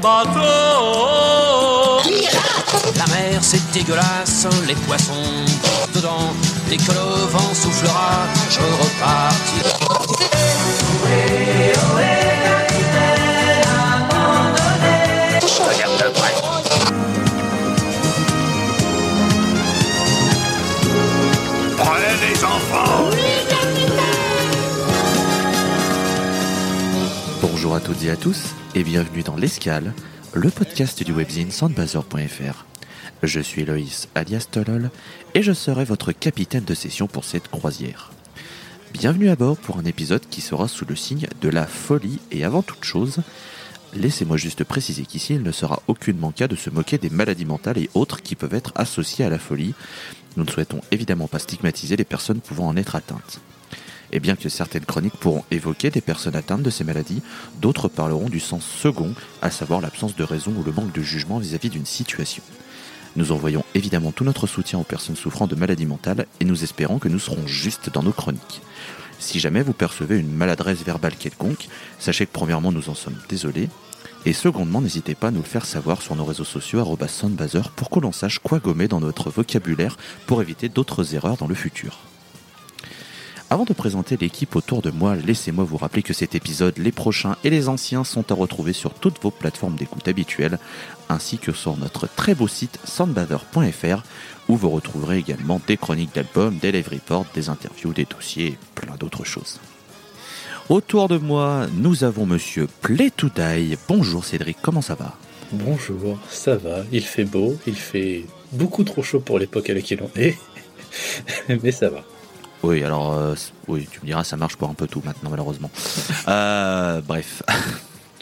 Bateau. La mer c'est dégueulasse, les poissons dedans. Dès que le vent soufflera, je repartirai. Regarde de près Bonjour à toutes et à tous et bienvenue dans l'Escale, le podcast du webzine sandbazor.fr. Je suis Loïs alias Tolol et je serai votre capitaine de session pour cette croisière. Bienvenue à bord pour un épisode qui sera sous le signe de la folie et avant toute chose, laissez-moi juste préciser qu'ici il ne sera aucunement cas de se moquer des maladies mentales et autres qui peuvent être associées à la folie. Nous ne souhaitons évidemment pas stigmatiser les personnes pouvant en être atteintes. Et bien que certaines chroniques pourront évoquer des personnes atteintes de ces maladies, d'autres parleront du sens second, à savoir l'absence de raison ou le manque de jugement vis-à-vis d'une situation. Nous envoyons évidemment tout notre soutien aux personnes souffrant de maladies mentales et nous espérons que nous serons justes dans nos chroniques. Si jamais vous percevez une maladresse verbale quelconque, sachez que premièrement nous en sommes désolés, et secondement n'hésitez pas à nous le faire savoir sur nos réseaux sociaux pour que l'on sache quoi gommer dans notre vocabulaire pour éviter d'autres erreurs dans le futur. Avant de présenter l'équipe autour de moi, laissez-moi vous rappeler que cet épisode, les prochains et les anciens sont à retrouver sur toutes vos plateformes d'écoute habituelles, ainsi que sur notre très beau site soundbather.fr, où vous retrouverez également des chroniques d'albums, des live reports, des interviews, des dossiers et plein d'autres choses. Autour de moi, nous avons monsieur Plétoudaï. Bonjour Cédric, comment ça va? Bonjour, ça va, il fait beau, il fait beaucoup trop chaud pour l'époque à laquelle on est, mais ça va. Oui, alors, euh, oui, tu me diras, ça marche pour un peu tout maintenant, malheureusement. Euh, bref.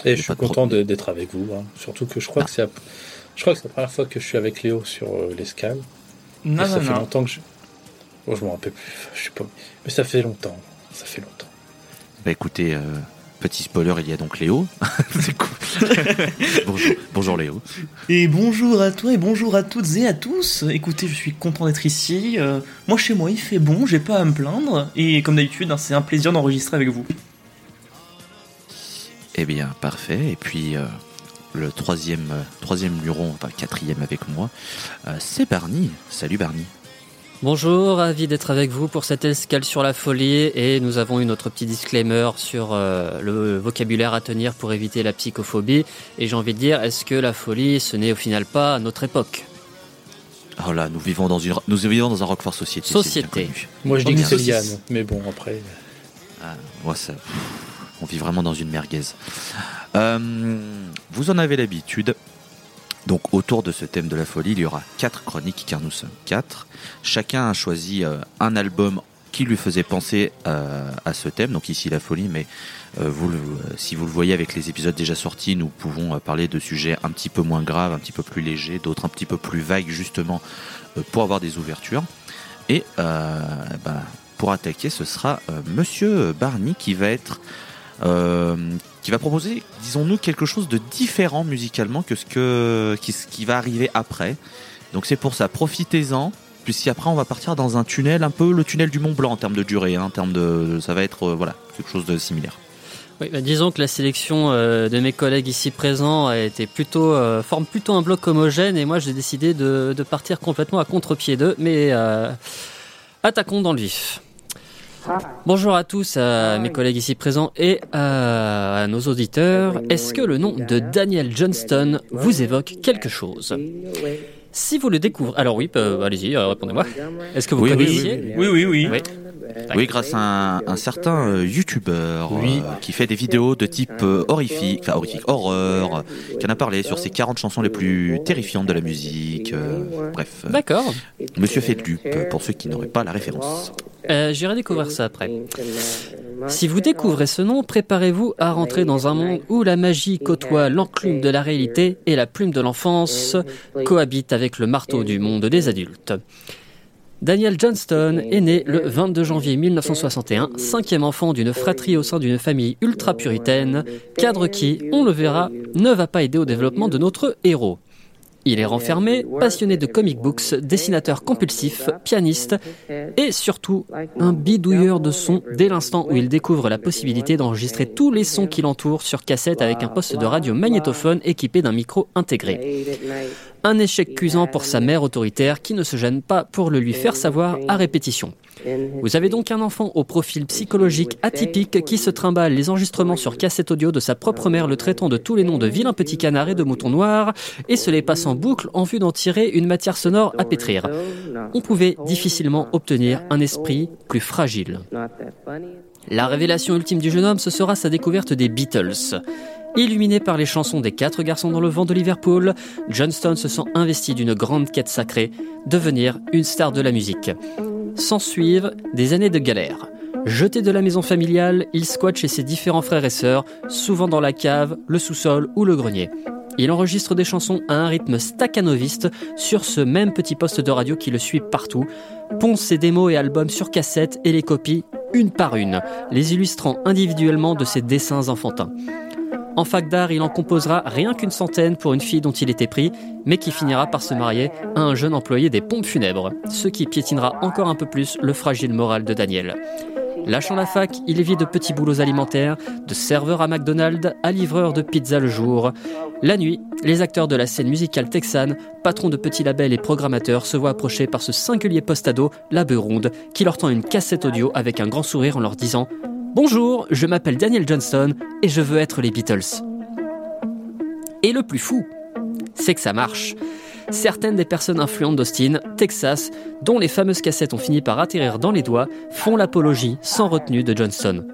Et je suis content d'être avec vous, hein. surtout que je crois que c'est la... je crois que c'est la première fois que je suis avec Léo sur euh, l'escale. Non, Et ça non, fait non. longtemps que je... Oh, je m'en rappelle plus, je sais pas, mais ça fait longtemps, ça fait longtemps. Bah écoutez, euh, petit spoiler, il y a donc Léo. Bonjour, bonjour Léo. Et bonjour à toi et bonjour à toutes et à tous. Écoutez, je suis content d'être ici. Euh, moi, chez moi, il fait bon, j'ai pas à me plaindre. Et comme d'habitude, hein, c'est un plaisir d'enregistrer avec vous. Eh bien, parfait. Et puis, euh, le troisième, euh, troisième luron, enfin quatrième avec moi, c'est Barney. Salut Barney. Bonjour, ravi d'être avec vous pour cette escale sur la folie et nous avons eu notre petit disclaimer sur euh, le vocabulaire à tenir pour éviter la psychophobie et j'ai envie de dire est-ce que la folie ce n'est au final pas notre époque? Oh là, nous vivons dans une, nous vivons dans un Roquefort Société. Société. Moi je dis que mais c'est. Liane, mais bon après... Ah, moi, ça, on vit vraiment dans une merguez. Euh, vous en avez l'habitude. Donc autour de ce thème de la folie, il y aura quatre chroniques car nous sommes quatre. Chacun a choisi euh, un album qui lui faisait penser euh, à ce thème. Donc ici la folie, mais euh, si vous le voyez avec les épisodes déjà sortis, nous pouvons parler de sujets un petit peu moins graves, un petit peu plus légers, d'autres un petit peu plus vagues justement pour avoir des ouvertures. Et ben, pour attaquer, ce sera Monsieur Barney qui va être qui va proposer, disons-nous, quelque chose de différent musicalement que ce que qui, ce qui va arriver après. Donc c'est pour ça, profitez-en, puisqu'après on va partir dans un tunnel, un peu le tunnel du Mont Blanc en termes de durée, hein, en termes de, ça va être euh, voilà quelque chose de similaire. Oui, bah, disons que la sélection euh, de mes collègues ici présents plutôt euh, forme plutôt un bloc homogène et moi j'ai décidé de, de partir complètement à contre-pied d'eux, mais attaquons dans le vif. Bonjour à tous, à mes collègues ici présents et à nos auditeurs. Est-ce que le nom de Daniel Johnston vous évoque quelque chose? Si vous le découvrez, alors oui, euh, allez-y, euh, répondez-moi. Est-ce que vous Oui, oui, connaissiez? Oui, oui, oui. Oui. Oui, grâce à un, un certain euh, youtubeur Oui. euh, qui fait des vidéos de type euh, horrifique, enfin horrifique, horreur, euh, qui en a parlé sur ses 40 chansons les plus terrifiantes de la musique. euh, bref, euh, D'accord. Monsieur Fedlup, pour ceux qui n'auraient pas la référence. Euh, J'irai découvrir ça après. Si vous découvrez ce nom, préparez-vous à rentrer dans un monde où la magie côtoie l'enclume de la réalité et la plume de l'enfance cohabite avec le marteau du monde des adultes. Daniel Johnston est né le 22 janvier 1961, cinquième enfant d'une fratrie au sein d'une famille ultra-puritaine, cadre qui, on le verra, ne va pas aider au développement de notre héros. Il est renfermé, passionné de comic books, dessinateur compulsif, pianiste et surtout un bidouilleur de sons dès l'instant où il découvre la possibilité d'enregistrer tous les sons qui l'entourent sur cassette avec un poste de radio magnétophone équipé d'un micro intégré. Un échec cuisant pour sa mère autoritaire qui ne se gêne pas pour le lui faire savoir à répétition. Vous avez donc un enfant au profil psychologique atypique qui se trimballe les enregistrements sur cassette audio de sa propre mère le traitant de tous les noms de vilains petits canards et de moutons noirs et se les passe en boucle en vue d'en tirer une matière sonore à pétrir. On pouvait difficilement obtenir un esprit plus fragile. La révélation ultime du jeune homme, ce sera sa découverte des Beatles. Illuminé par les chansons des quatre garçons dans le vent de Liverpool, Johnston se sent investi d'une grande quête sacrée, devenir une star de la musique. S'ensuivent des années de galère. Jeté de la maison familiale, il squatte chez ses différents frères et sœurs, souvent dans la cave, le sous-sol ou le grenier. Il enregistre des chansons à un rythme staccanoviste sur ce même petit poste de radio qui le suit partout, ponce ses démos et albums sur cassette et les copie une par une, les illustrant individuellement de ses dessins enfantins. En fac d'art, il en composera rien qu'une centaine pour une fille dont il était pris, mais qui finira par se marier à un jeune employé des pompes funèbres, ce qui piétinera encore un peu plus le fragile moral de Daniel. Lâchant la fac, il vit de petits boulots alimentaires, de serveur à McDonald's à livreur de pizza le jour. La nuit, les acteurs de la scène musicale texane, patrons de petits labels et programmateurs, se voient approcher par ce singulier postado, la ronde, qui leur tend une cassette audio avec un grand sourire en leur disant Bonjour, je m'appelle Daniel Johnston et je veux être les Beatles. Et le plus fou, c'est que ça marche. Certaines des personnes influentes d'Austin, Texas, dont les fameuses cassettes ont fini par atterrir dans les doigts, font l'apologie sans retenue de Johnston.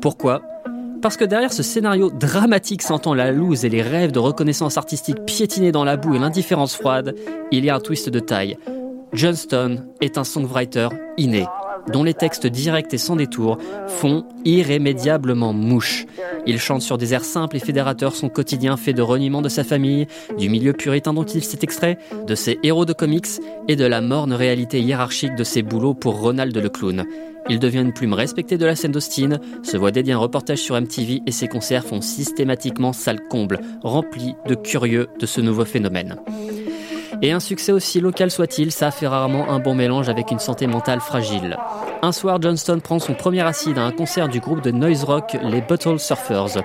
Pourquoi? Parce que derrière ce scénario dramatique sentant la loose et les rêves de reconnaissance artistique piétinés dans la boue et l'indifférence froide, il y a un twist de taille. Johnston est un songwriter inné dont les textes directs et sans détour font irrémédiablement mouche. Il chante sur des airs simples et fédérateurs son quotidien fait de reniement de sa famille, du milieu puritain dont il s'est extrait, de ses héros de comics et de la morne réalité hiérarchique de ses boulots pour Ronald le clown. Il devient une plume respectée de la scène d'Austin, se voit dédier un reportage sur MTV et ses concerts font systématiquement salle comble, remplis de curieux de ce nouveau phénomène. Et un succès aussi local soit-il, ça fait rarement un bon mélange avec une santé mentale fragile. Un soir, Johnston prend son premier acide à un concert du groupe de noise rock les Bottle Surfers.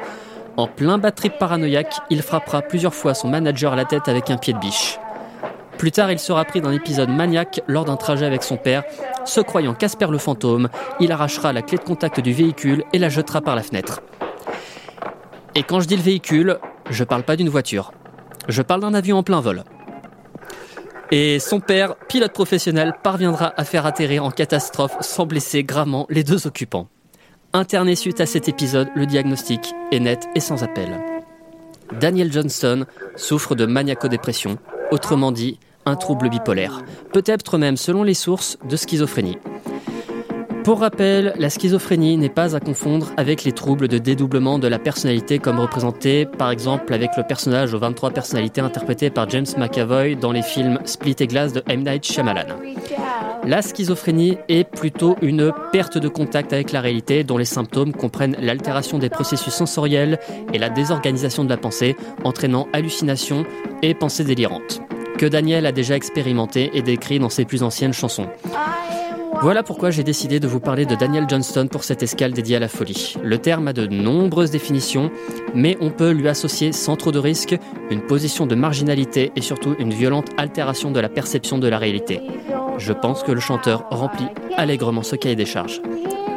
En plein bad trip paranoïaque, il frappera plusieurs fois son manager à la tête avec un pied de biche. Plus tard, il sera pris d'un épisode maniaque lors d'un trajet avec son père. Se croyant Casper le fantôme, il arrachera la clé de contact du véhicule et la jettera par la fenêtre. Et quand je dis le véhicule, je parle pas d'une voiture. Je parle d'un avion en plein vol. Et son père, pilote professionnel, parviendra à faire atterrir en catastrophe sans blesser gravement les deux occupants. Interné suite à cet épisode, le diagnostic est net et sans appel. Daniel Johnston souffre de maniaco-dépression, autrement dit, un trouble bipolaire, peut-être même, selon les sources, de schizophrénie. Pour rappel, la schizophrénie n'est pas à confondre avec les troubles de dédoublement de la personnalité comme représenté par exemple avec le personnage aux 23 personnalités interprété par James McAvoy dans les films Split et Glass de M. Night Shyamalan. La schizophrénie est plutôt une perte de contact avec la réalité dont les symptômes comprennent l'altération des processus sensoriels et la désorganisation de la pensée, entraînant hallucinations et pensées délirantes, que Daniel a déjà expérimenté et décrit dans ses plus anciennes chansons. Voilà pourquoi j'ai décidé de vous parler de Daniel Johnston pour cette escale dédiée à la folie. Le terme a de nombreuses définitions, mais on peut lui associer sans trop de risques une position de marginalité et surtout une violente altération de la perception de la réalité. Je pense que le chanteur remplit allègrement ce cahier des charges.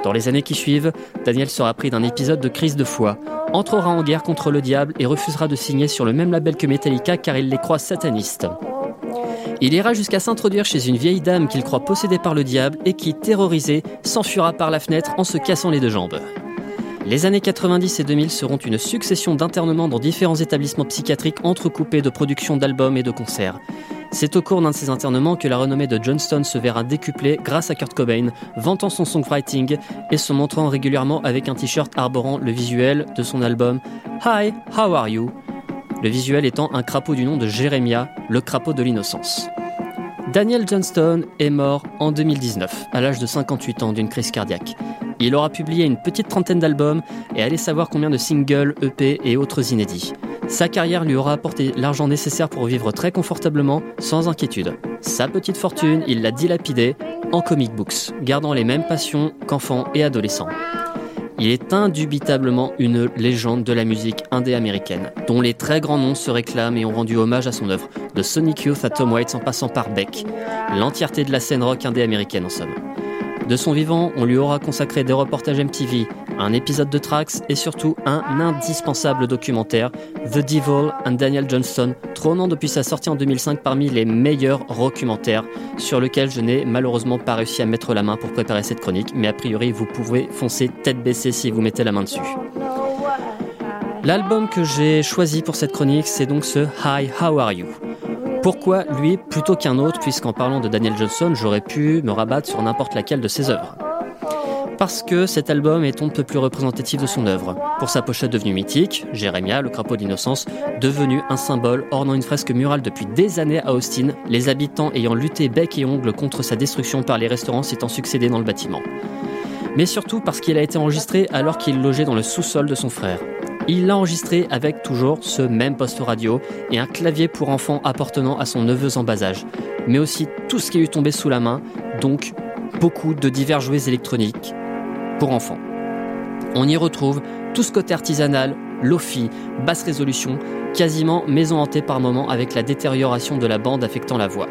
Dans les années qui suivent, Daniel sera pris d'un épisode de crise de foi, entrera en guerre contre le diable et refusera de signer sur le même label que Metallica car il les croit satanistes. Il ira jusqu'à s'introduire chez une vieille dame qu'il croit possédée par le diable et qui, terrorisée, s'enfuira par la fenêtre en se cassant les deux jambes. Les années 90 et 2000 seront une succession d'internements dans différents établissements psychiatriques entrecoupés de productions d'albums et de concerts. C'est au cours d'un de ces internements que la renommée de Johnston se verra décuplée grâce à Kurt Cobain, vantant son songwriting et se montrant régulièrement avec un t-shirt arborant le visuel de son album Hi, How Are You? Le visuel étant un crapaud du nom de Jérémia, le crapaud de l'innocence. Daniel Johnston est mort en 2019, à l'âge de 58 ans d'une crise cardiaque. Il aura publié une petite trentaine d'albums et allez savoir combien de singles, EP et autres inédits. Sa carrière lui aura apporté l'argent nécessaire pour vivre très confortablement, sans inquiétude. Sa petite fortune, il l'a dilapidée en comic books, gardant les mêmes passions qu'enfant et adolescent. Il est indubitablement une légende de la musique indé-américaine, dont les très grands noms se réclament et ont rendu hommage à son œuvre, de Sonic Youth à Tom Waits en passant par Beck, l'entièreté de la scène rock indé-américaine en somme. De son vivant, on lui aura consacré des reportages MTV, un épisode de Trax et surtout un indispensable documentaire, The Devil and Daniel Johnston, trônant depuis sa sortie en 2005 parmi les meilleurs documentaires, sur lequel je n'ai malheureusement pas réussi à mettre la main pour préparer cette chronique, mais a priori vous pouvez foncer tête baissée si vous mettez la main dessus. L'album que j'ai choisi pour cette chronique, c'est donc ce Hi, How Are You? Pourquoi lui plutôt qu'un autre, puisqu'en parlant de Daniel Johnson, j'aurais pu me rabattre sur n'importe laquelle de ses œuvres? Parce que cet album est un peu plus représentatif de son œuvre. Pour sa pochette devenue mythique, Jérémia, le crapaud d'innocence, devenu un symbole ornant une fresque murale depuis des années à Austin, les habitants ayant lutté bec et ongle contre sa destruction par les restaurants s'étant succédé dans le bâtiment. Mais surtout parce qu'il a été enregistré alors qu'il logeait dans le sous-sol de son frère. Il l'a enregistré avec toujours ce même poste radio et un clavier pour enfants appartenant à son neveu en bas âge, mais aussi tout ce qui lui tombé sous la main, donc beaucoup de divers jouets électroniques pour enfants. On y retrouve tout ce côté artisanal, lofi, basse résolution, quasiment maison hantée par moments avec la détérioration de la bande affectant la voix.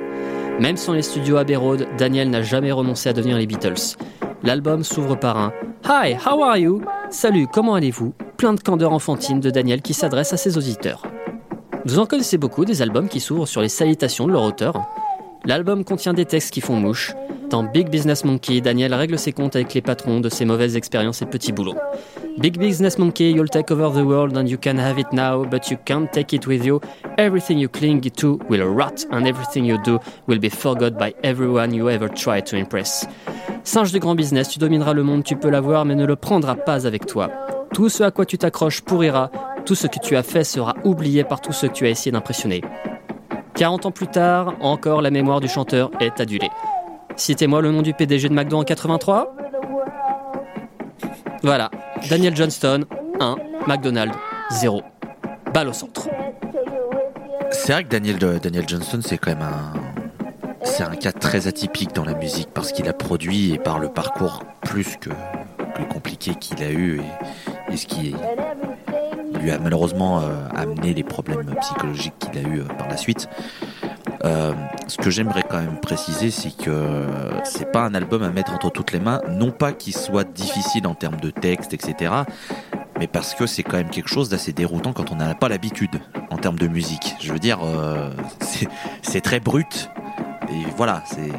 Même sans les studios Abbey Road, Daniel n'a jamais renoncé à devenir les Beatles. L'album s'ouvre par un Hi, how are you? Salut, comment allez-vous? plein de candeur enfantine de Daniel qui s'adresse à ses auditeurs. Vous en connaissez beaucoup des albums qui s'ouvrent sur les salutations de leur auteur. L'album contient des textes qui font mouche. Dans Big Business Monkey, Daniel règle ses comptes avec les patrons de ses mauvaises expériences et petits boulots. Big Business Monkey, you'll take over the world and you can have it now, but you can't take it with you. Everything you cling to will rot and everything you do will be forgot by everyone you ever try to impress. Singe du grand business, tu domineras le monde, tu peux l'avoir, mais ne le prendras pas avec toi. Tout ce à quoi tu t'accroches pourrira, tout ce que tu as fait sera oublié par tous ceux que tu as essayé d'impressionner. 40 ans plus tard, encore la mémoire du chanteur est adulée. Citez-moi le nom du PDG de McDo en 83 Voilà, Daniel Johnston, 1, McDonald's, 0. Balle au centre. C'est vrai que Daniel, Daniel Johnston, c'est quand même un. C'est un cas très atypique dans la musique parce qu'il a produit et par le parcours plus que, compliqué qu'il a eu. Et et ce qui lui a malheureusement euh, amené les problèmes psychologiques qu'il a eu euh, par la suite. Euh, ce que j'aimerais quand même préciser, c'est que c'est pas un album à mettre entre toutes les mains, non pas qu'il soit difficile en termes de texte, etc., mais parce que c'est quand même quelque chose d'assez déroutant quand on n'a pas l'habitude en termes de musique. Je veux dire, c'est très brut, et voilà, c'est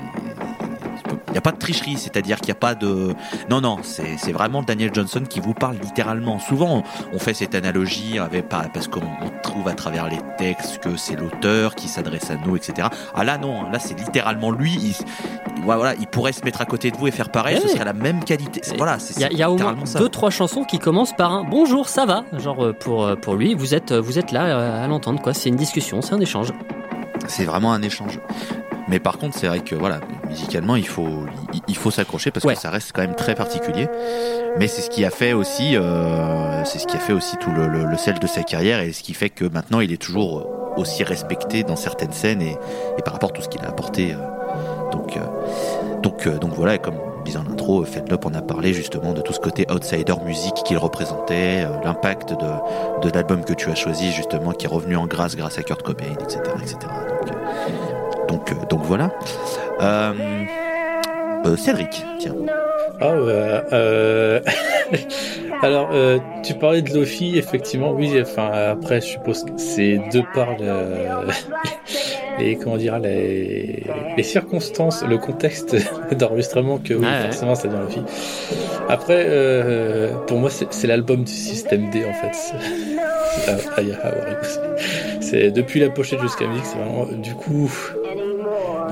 il n'y a pas de tricherie, c'est-à-dire qu'il n'y a pas de... Non, non, c'est vraiment Daniel Johnson qui vous parle littéralement. Souvent, on fait cette analogie avec, parce qu'on trouve à travers les textes que c'est l'auteur qui s'adresse à nous, etc. Ah là, non, là, c'est littéralement lui. Il, voilà, il pourrait se mettre à côté de vous et faire pareil, ce serait la même qualité. Voilà, Il y a, au moins deux, trois chansons qui commencent par un bonjour, ça va. Genre, euh, pour, euh, pour lui, vous êtes, vous êtes là euh, à l'entendre, quoi. C'est une discussion, c'est un échange. C'est vraiment un échange. Mais par contre, c'est vrai que voilà, musicalement, il faut, il, faut s'accrocher parce que ça reste quand même très particulier. Mais c'est ce qui a fait aussi, euh, c'est ce qui a fait aussi tout le, le, sel de sa carrière et ce qui fait que maintenant, il est toujours aussi respecté dans certaines scènes et, et par rapport à tout ce qu'il a apporté. Euh, donc, euh, donc, euh, donc voilà, comme disait en intro, Fedlop en a parlé justement de tout ce côté outsider musique qu'il représentait, l'impact de, de l'album que tu as choisi justement qui est revenu en grâce grâce à Kurt Cobain, etc. etc. Donc, donc, euh, donc voilà. Euh, euh, Cédric, tiens. Ah euh, Alors, euh, tu parlais de Lofi, effectivement, oui. Enfin, après, je suppose que c'est de par les, comment dire, les, les circonstances, le contexte d'enregistrement que oui, forcément, c'est dans Lofi. Après, euh, pour moi, c'est l'album du système D en fait. C'est depuis la pochette jusqu'à musique, c'est vraiment du coup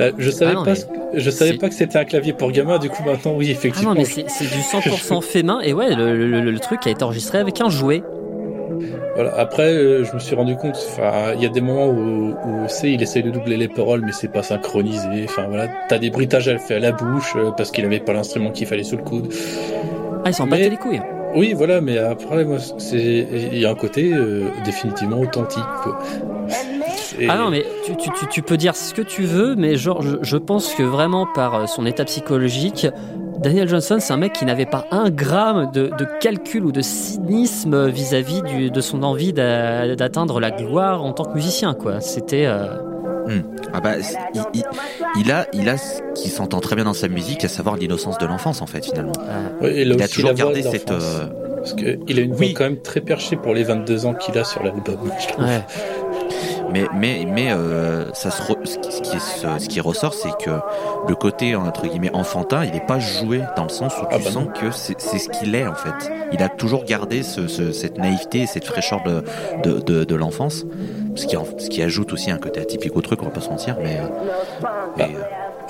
euh, je savais ah pas, je savais pas que c'était un clavier pour gamin. Du coup, maintenant, oui, effectivement. Ah non, mais c'est du 100% fait main. Et ouais, le, truc a été enregistré avec un jouet. Voilà. Après, euh, je me suis rendu compte. Enfin, il y a des moments où, où c'est, il essaye de doubler les paroles, mais c'est pas synchronisé. Enfin voilà, t'as des bruitages à, à la bouche euh, parce qu'il avait pas l'instrument qu'il fallait sous le coude. Ah, ils s'en battaient les couilles. Oui, voilà, mais après, moi, c'est il y a un côté euh, définitivement authentique. Quoi. Ah non, mais tu, tu, tu, tu peux dire ce que tu veux, mais genre, je, je pense que vraiment par euh, son état psychologique, Daniel Johnson, c'est un mec qui n'avait pas un gramme de, de calcul ou de cynisme vis-à-vis du- de son envie d'a- d'atteindre la gloire en tant que musicien, quoi. C'était. euh, Ah bah, il, il- il a, il a ce qui s'entend très bien dans sa musique, à savoir l'innocence de l'enfance en fait finalement. là Il a toujours gardé cette. euh, Parce qu'il a une voix Oui. quand même très perchée pour les 22 ans qu'il a sur l'album. ouais. Mais mais mais euh, ça se re- ce, qui, ce qui est- ce- ce qui ressort, c'est que le côté entre guillemets enfantin, il n'est pas joué dans le sens où tu Ah bah sens non. que c'est ce qu'il est en fait. Il a toujours gardé ce, ce- cette naïveté, et cette fraîcheur de de, de, de l'enfance, ce qui ce qui ajoute aussi un côté atypique au truc, on va pas se mentir. Mais euh, et, euh,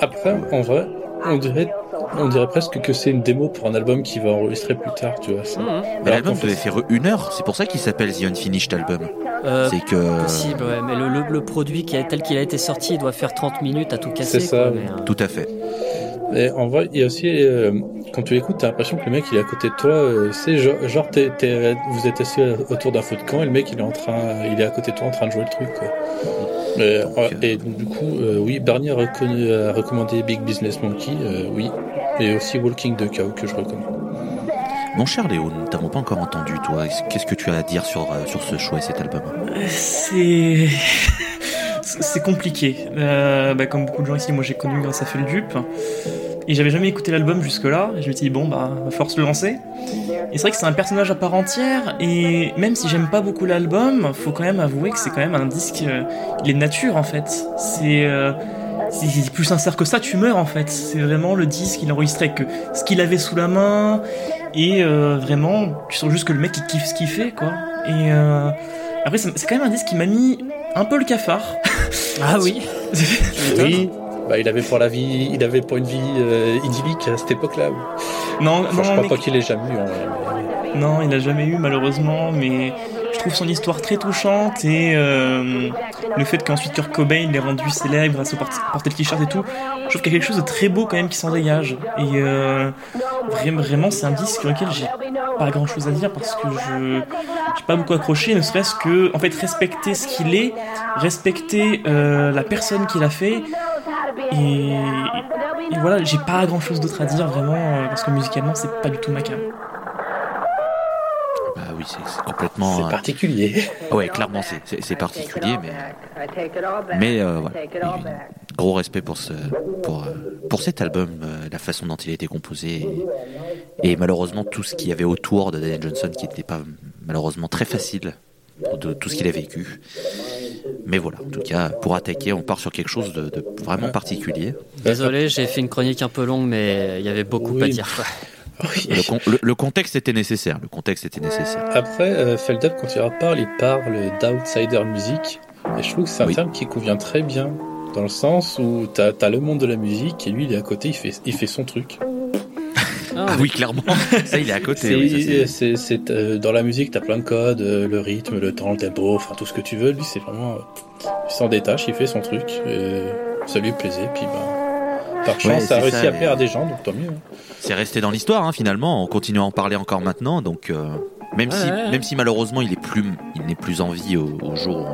Après, en vrai, on dirait, on dirait presque que c'est une démo pour un album qu'il va enregistrer plus tard, tu vois. ça. Mhm. mais l'album fait, devait faire une heure, c'est pour ça qu'il s'appelle The Unfinished Album. Euh, c'est que Possible, ouais, mais le, le, le produit qui a, tel qu'il a été sorti, il doit faire 30 minutes à tout casser. C'est ça, quoi, oui. mais, euh, tout à fait. Et en vrai, il y a aussi, euh, quand tu l'écoutes, t'as l'impression que le mec il est à côté de toi. euh, c'est genre, genre t'es- t'es- vous êtes assis autour d'un feu de camp et le mec il est en train, il est à côté de toi en train de jouer le truc. Quoi. Euh, ouais, et du coup, euh, oui, Bernier a, recommandé Big Business Monkey, euh, oui, et aussi Walking the Cow que je recommande. Mon cher Léo, nous ne t'avons pas encore entendu, toi. Qu'est-ce que tu as à dire sur, euh, sur ce choix et cet album C'est. C'est compliqué. Euh, bah, comme beaucoup de gens ici, moi j'ai connu grâce à Feldup. Et j'avais jamais écouté l'album jusque-là. Et je me suis dit, bon, bah, va falloir se le lancer. Et c'est vrai que c'est un personnage à part entière. Et même si j'aime pas beaucoup l'album, faut quand même avouer que c'est quand même un disque. euh, il est de nature en fait. C'est. euh, c'est plus sincère que ça, tu meurs en fait. C'est vraiment le disque, il enregistrait avec euh, ce qu'il avait sous la main. Et euh, vraiment, tu sens juste que le mec il kiffe ce qu'il fait quoi. Et euh, après, c'est c'est quand même un disque qui m'a mis un peu le cafard. Ah oui. Oui, bah, il avait pour la vie, il avait pour une vie euh, idyllique à cette époque-là. non, Enfin, non, je crois mais- pas qu'il ait jamais eu. mais- non, il a jamais eu malheureusement, mais je trouve son histoire très touchante et euh, le fait qu'ensuite Kurt Cobain l'ait rendu célèbre grâce au port- porter le t-shirt et tout, je trouve qu'il y a quelque chose de très beau quand même qui s'en dégage. Et euh, vraiment, c'est un disque sur lequel j'ai pas grand chose à dire parce que je j'ai pas beaucoup accroché, ne serait-ce que en fait respecter ce qu'il est, respecter euh, la personne qu'il a fait et, et voilà, j'ai pas grand chose d'autre à dire vraiment euh, parce que musicalement c'est pas du tout ma cam. Bah oui, c'est complètement. C'est euh, particulier. Ouais, clairement, c'est- particulier, mais mais euh, voilà. Il- gros respect pour ce pour euh, pour cet album, euh, la façon dont il a été composé et, et malheureusement tout ce qu'il y avait autour de Daniel Johnson qui n'était pas malheureusement très facile de tout ce qu'il a vécu. Mais voilà, en tout cas, pour attaquer, on part sur quelque chose de, de vraiment particulier. Désolé, j'ai fait une chronique un peu longue, mais il y avait beaucoup Oui. à dire. quoi. Oui. Le, con- le- le contexte était nécessaire. Le contexte était nécessaire. Après, euh, Feldup, quand il en parle, il parle d'outsider music. Et je trouve que c'est un Oui. terme qui convient très bien. Dans le sens où t'as as le monde de la musique et lui, il est à côté, il fait, il fait son truc. Ah, Ah oui, clairement. Ça, il est à côté. C'est, oui, ça, c'est- euh, dans la musique, t'as plein de codes, euh, le rythme, le temps, le tempo, enfin tout ce que tu veux. Lui, c'est vraiment, euh, il s'en détache, il fait son truc. ça lui plaisait, puis ben, par chance, Ouais, ça a réussi ça, à mais- plaire à des gens, donc tant mieux. hein. c'est resté dans l'histoire hein, finalement. On continue à en parler encore maintenant. Donc euh, même si ouais. même si malheureusement il est plus il n'est plus en vie au, au jour où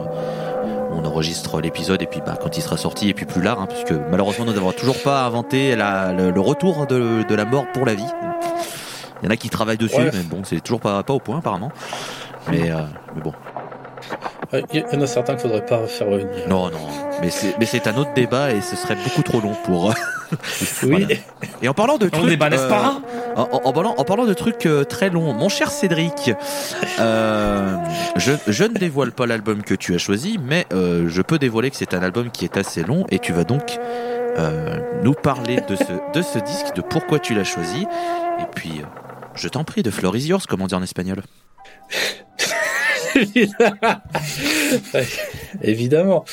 on enregistre l'épisode et puis bah, quand il sera sorti et puis plus là, hein, puisque malheureusement nous n'avons toujours pas inventé la- le, le retour de, de la mort pour la vie. Il y en a qui travaillent dessus, Ouais. mais bon, c'est toujours pas, pas au point apparemment. Mais, euh, mais bon, Il y en a certains qu'il faudrait pas faire revenir. non, non, mais c'est mais c'est un autre débat et ce serait beaucoup trop long pour. Oui, Voilà. Et en parlant de On trucs, débat, n'est-ce euh, pas En, en- en parlant, en parlant de trucs euh, très longs, mon cher Cédric, euh, je, je ne dévoile pas l'album que tu as choisi, mais euh, je peux dévoiler que c'est un album qui est assez long et tu vas donc euh, nous parler de ce, de ce disque, de pourquoi tu l'as choisi. Et puis, euh, je t'en prie, de Floor is yours, comme on dit en espagnol. Évidemment.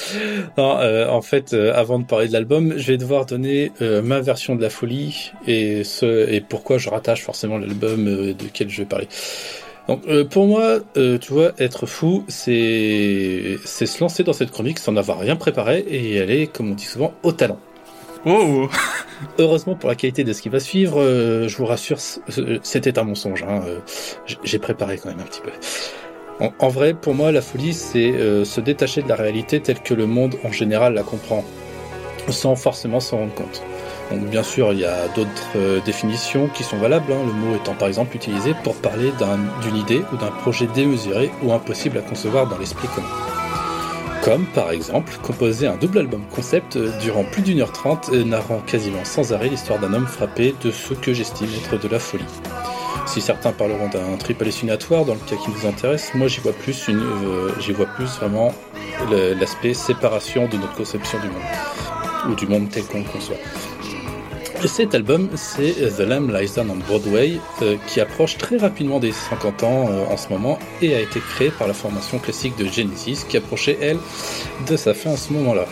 Non, euh, en fait, euh, avant de parler de l'album, je vais devoir donner euh, ma version de la folie et ce et pourquoi je rattache forcément l'album de quel je vais parler. Donc, pour moi, tu vois, être fou, c'est c'est se lancer dans cette chronique sans avoir rien préparé et y aller, comme on dit souvent, au talent. Oh Heureusement pour la qualité de ce qui va suivre, je vous rassure, c'était un mensonge. hein, J'ai préparé quand même un petit peu. En, vrai, pour moi, la folie, c'est euh, se détacher de la réalité telle que le monde en général la comprend, sans forcément s'en rendre compte. Donc bien sûr, il y a d'autres euh, définitions qui sont valables, hein, le mot étant par exemple utilisé pour parler d'un- d'une idée ou d'un projet démesuré ou impossible à concevoir dans l'esprit commun. Comme par exemple composer un double album concept euh, durant plus d'une heure trente narrant quasiment sans arrêt l'histoire d'un homme frappé de ce que j'estime être de la folie. Si certains parleront d'un trip hallucinatoire dans le cas qui nous intéresse, moi j'y vois plus une, euh, j'y vois plus vraiment l'aspect séparation de notre conception du monde ou du monde tel qu'on le conçoit. Et Cet album, c'est The Lamb Lies Down on Broadway, euh, qui approche très rapidement des 50 ans euh, en ce moment et a été créé par la formation classique de Genesis, qui approchait, elle, de sa fin à ce moment-là.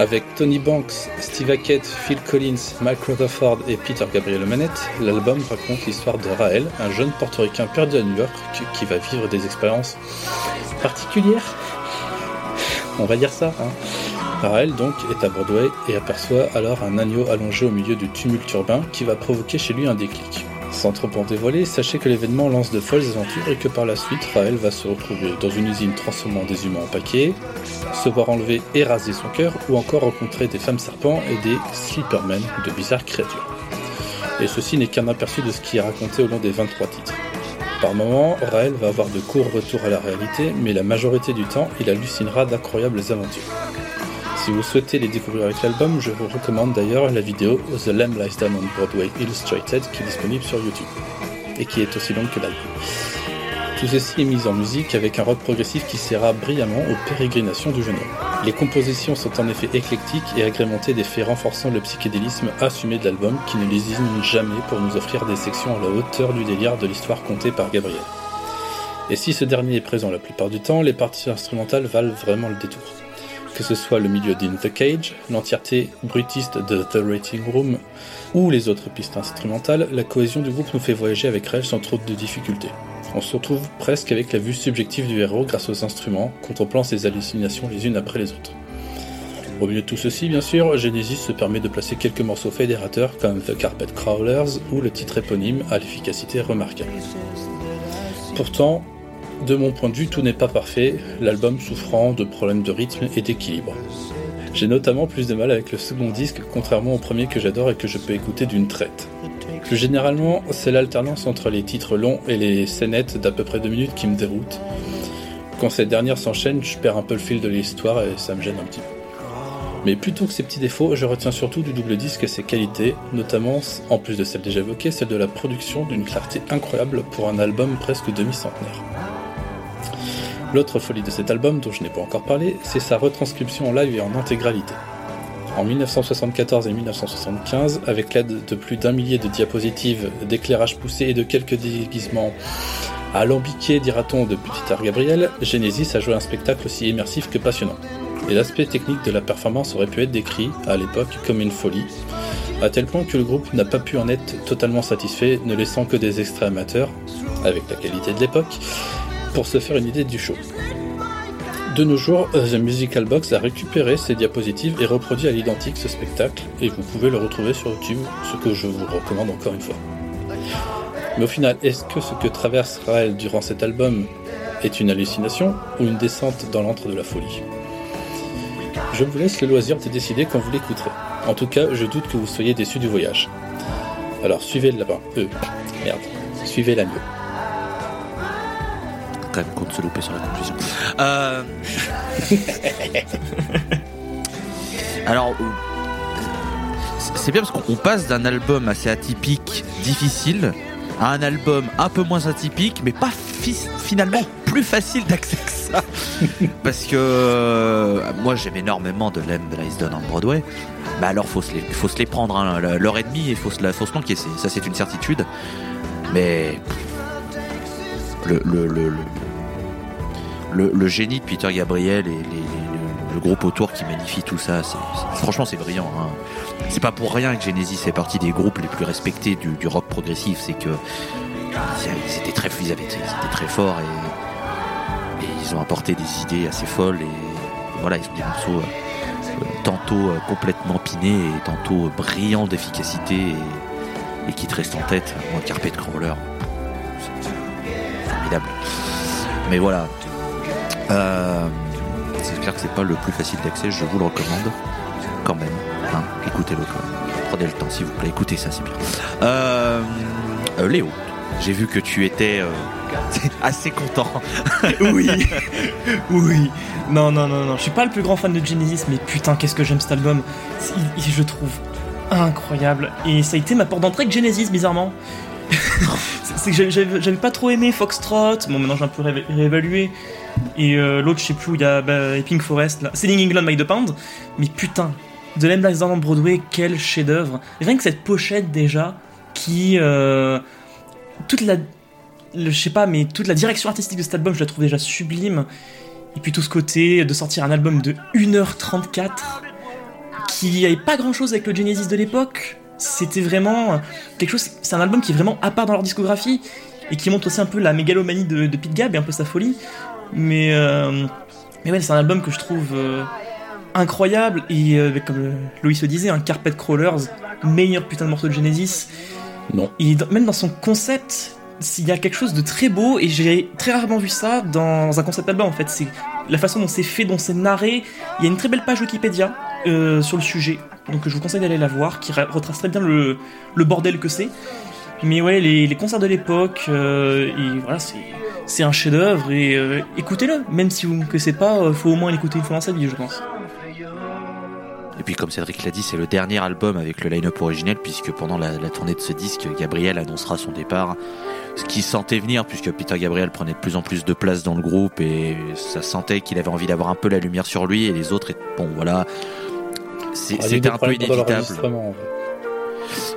Avec Tony Banks, Steve Hackett, Phil Collins, Mike Rutherford et Peter Gabriel aux manettes, l'album raconte l'histoire de Raël, un jeune portoricain perdu à New York qui- qui va vivre des expériences particulières. On va dire ça, hein. Raël donc est à Broadway et aperçoit alors un agneau allongé au milieu du tumulte urbain qui va provoquer chez lui un déclic. Sans trop en dévoiler, sachez que l'événement lance de folles aventures et que par la suite, Raël va se retrouver dans une usine transformant des humains en paquets, se voir enlever et raser son cœur, ou encore rencontrer des femmes serpents et des sleepermen, de bizarres créatures. Et ceci n'est qu'un aperçu de ce qui est raconté au long des 23 titres. Par moments, Raël va avoir de courts retours à la réalité, mais la majorité du temps, il hallucinera d'incroyables aventures. Si vous souhaitez les découvrir avec l'album, je vous recommande d'ailleurs la vidéo The Lamb Lies Down on Broadway Illustrated qui est disponible sur YouTube et qui est aussi longue que l'album. Tout ceci est mis en musique avec un rock progressif qui sert brillamment aux pérégrinations du jeune homme. Les compositions sont en effet éclectiques et agrémentées d'effets renforçant le psychédélisme assumé de l'album qui ne lésine jamais pour nous offrir des sections à la hauteur du délire de l'histoire contée par Gabriel. Et si ce dernier est présent la plupart du temps, les parties instrumentales valent vraiment le détour que ce soit le milieu d'In the Cage, l'entièreté brutiste de The Rating Room ou les autres pistes instrumentales, la cohésion du groupe nous fait voyager avec Rêve sans trop de difficultés. On se retrouve presque avec la vue subjective du héros grâce aux instruments, contemplant ses hallucinations les unes après les autres. Au milieu de tout ceci, bien sûr, Genesis se permet de placer quelques morceaux fédérateurs comme The Carpet Crawlers ou le titre éponyme à l'efficacité remarquable. Pourtant, de mon point de vue, tout n'est pas parfait, l'album souffrant de problèmes de rythme et d'équilibre. J'ai notamment plus de mal avec le second disque, contrairement au premier que j'adore et que je peux écouter d'une traite. Plus généralement, c'est l'alternance entre les titres longs et les scénettes d'à peu près deux minutes qui me déroute. Quand ces dernières s'enchaînent, je perds un peu le fil de l'histoire et ça me gêne un petit peu. Mais plutôt que ces petits défauts, je retiens surtout du double disque ses qualités, notamment, en plus de celles déjà évoquées, celle de la production d'une clarté incroyable pour un album presque demi-centenaire. L'autre folie de cet album, dont je n'ai pas encore parlé, c'est sa retranscription en live et en intégralité. En 1974 et 1975, avec l'aide de plus d'un millier de diapositives, d'éclairages poussés et de quelques déguisements alambiqués, dira-t-on, de Petit Art Gabriel, Genesis a joué un spectacle aussi immersif que passionnant. Et l'aspect technique de la performance aurait pu être décrit, à l'époque, comme une folie, à tel point que le groupe n'a pas pu en être totalement satisfait, ne laissant que des extraits amateurs, avec la qualité de l'époque, pour se faire une idée du show. De nos jours, The Musical Box a récupéré ces diapositives et reproduit à l'identique ce spectacle, et vous pouvez le retrouver sur YouTube, ce que je vous recommande encore une fois. Mais au final, est-ce que ce que traverse Raël durant cet album est une hallucination ou une descente dans l'antre de la folie? Je vous laisse le loisir de décider quand vous l'écouterez. En tout cas, je doute que vous soyez déçus du voyage. Alors suivez lapin. Euh, merde. Suivez l'agneau. Quand même compte se louper sur la conclusion. Euh... Alors, euh, c'est bien parce qu'on passe d'un album assez atypique, difficile, à un album un peu moins atypique, mais pas fi- finalement plus facile d'accès que ça. parce que euh, moi j'aime énormément de Lamb Lies Down on Broadway. Bah alors faut se les, faut se les prendre, hein. l'heure et demie, il faut se, la- faut se ça c'est une certitude. Mais le, le, le, le, génie de Peter Gabriel et le, groupe autour qui magnifie tout ça, franchement c'est brillant. hein. C'est pas pour rien que Genesis fait partie des groupes les plus respectés du, rock progressif, c'est que ils étaient très, ils avaient- très forts et, ils ont apporté des idées assez folles et voilà, ils ont des morceaux euh, tantôt euh, complètement piné et tantôt brillant d'efficacité et, qui te reste en tête. Moi, Carpet Crawler, formidable. Mais voilà. Euh, c'est clair que c'est pas le plus facile d'accès, je vous le recommande quand même. Hein, Écoutez-le quand même. Prenez le temps s'il vous plaît, écoutez ça, c'est bien. Euh, euh, Léo, j'ai vu que tu étais euh, assez content. oui, oui. Non, non, non, non. Je suis pas le plus grand fan de Genesis, mais putain, qu'est-ce que j'aime cet album. Il- il- je trouve incroyable. Et ça a été ma porte d'entrée avec Genesis, bizarrement. C'est- que j'avais- pas trop aimé Foxtrot. Bon, maintenant j'ai un peu ré- réévalué. Et euh, l'autre, je sais plus où il y a bah, Pink Forest, là. Selling England by the Pound. Mais putain, The Lamb Lies Down on Broadway, quel chef-d'œuvre. Rien que cette pochette déjà, qui. euh, toute la le- je sais pas, mais toute la direction artistique de cet album, je la trouve déjà sublime. Et puis tout ce côté de sortir un album de 1h34 qui avait pas grand chose avec le Genesis de l'époque. C'était vraiment quelque chose. C'est un album qui est vraiment à part dans leur discographie et qui montre aussi un peu la mégalomanie de, de Pete Gab et un peu sa folie. Mais, euh, mais ouais, c'est un album que je trouve euh, incroyable et euh, comme Loïs le disait, un Carpet Crawlers, meilleur putain de morceau de Genesis. Non. Dans- même dans son concept, il y a quelque chose de très beau et j'ai très rarement vu ça dans un concept album en fait. C'est la façon dont c'est fait, dont c'est narré. Il y a une très belle page Wikipédia sur le sujet, donc je vous conseille d'aller la voir, qui ra- retrace très bien le, le bordel que c'est. Mais ouais, les, les concerts de l'époque, et voilà, c'est c'est un chef-d'œuvre et euh, écoutez-le, même si vous ne connaissez pas, euh, faut au moins l'écouter une fois dans sa vie, je pense. Et puis comme Cédric l'a dit, c'est le dernier album avec le line-up originel, puisque pendant la, la tournée de ce disque, Gabriel annoncera son départ. Ce qui sentait venir, puisque Peter Gabriel prenait de plus en plus de place dans le groupe, et ça sentait qu'il avait envie d'avoir un peu la lumière sur lui, et les autres, étaient- bon voilà, c'était un peu inévitable. l'enregistrement, en fait.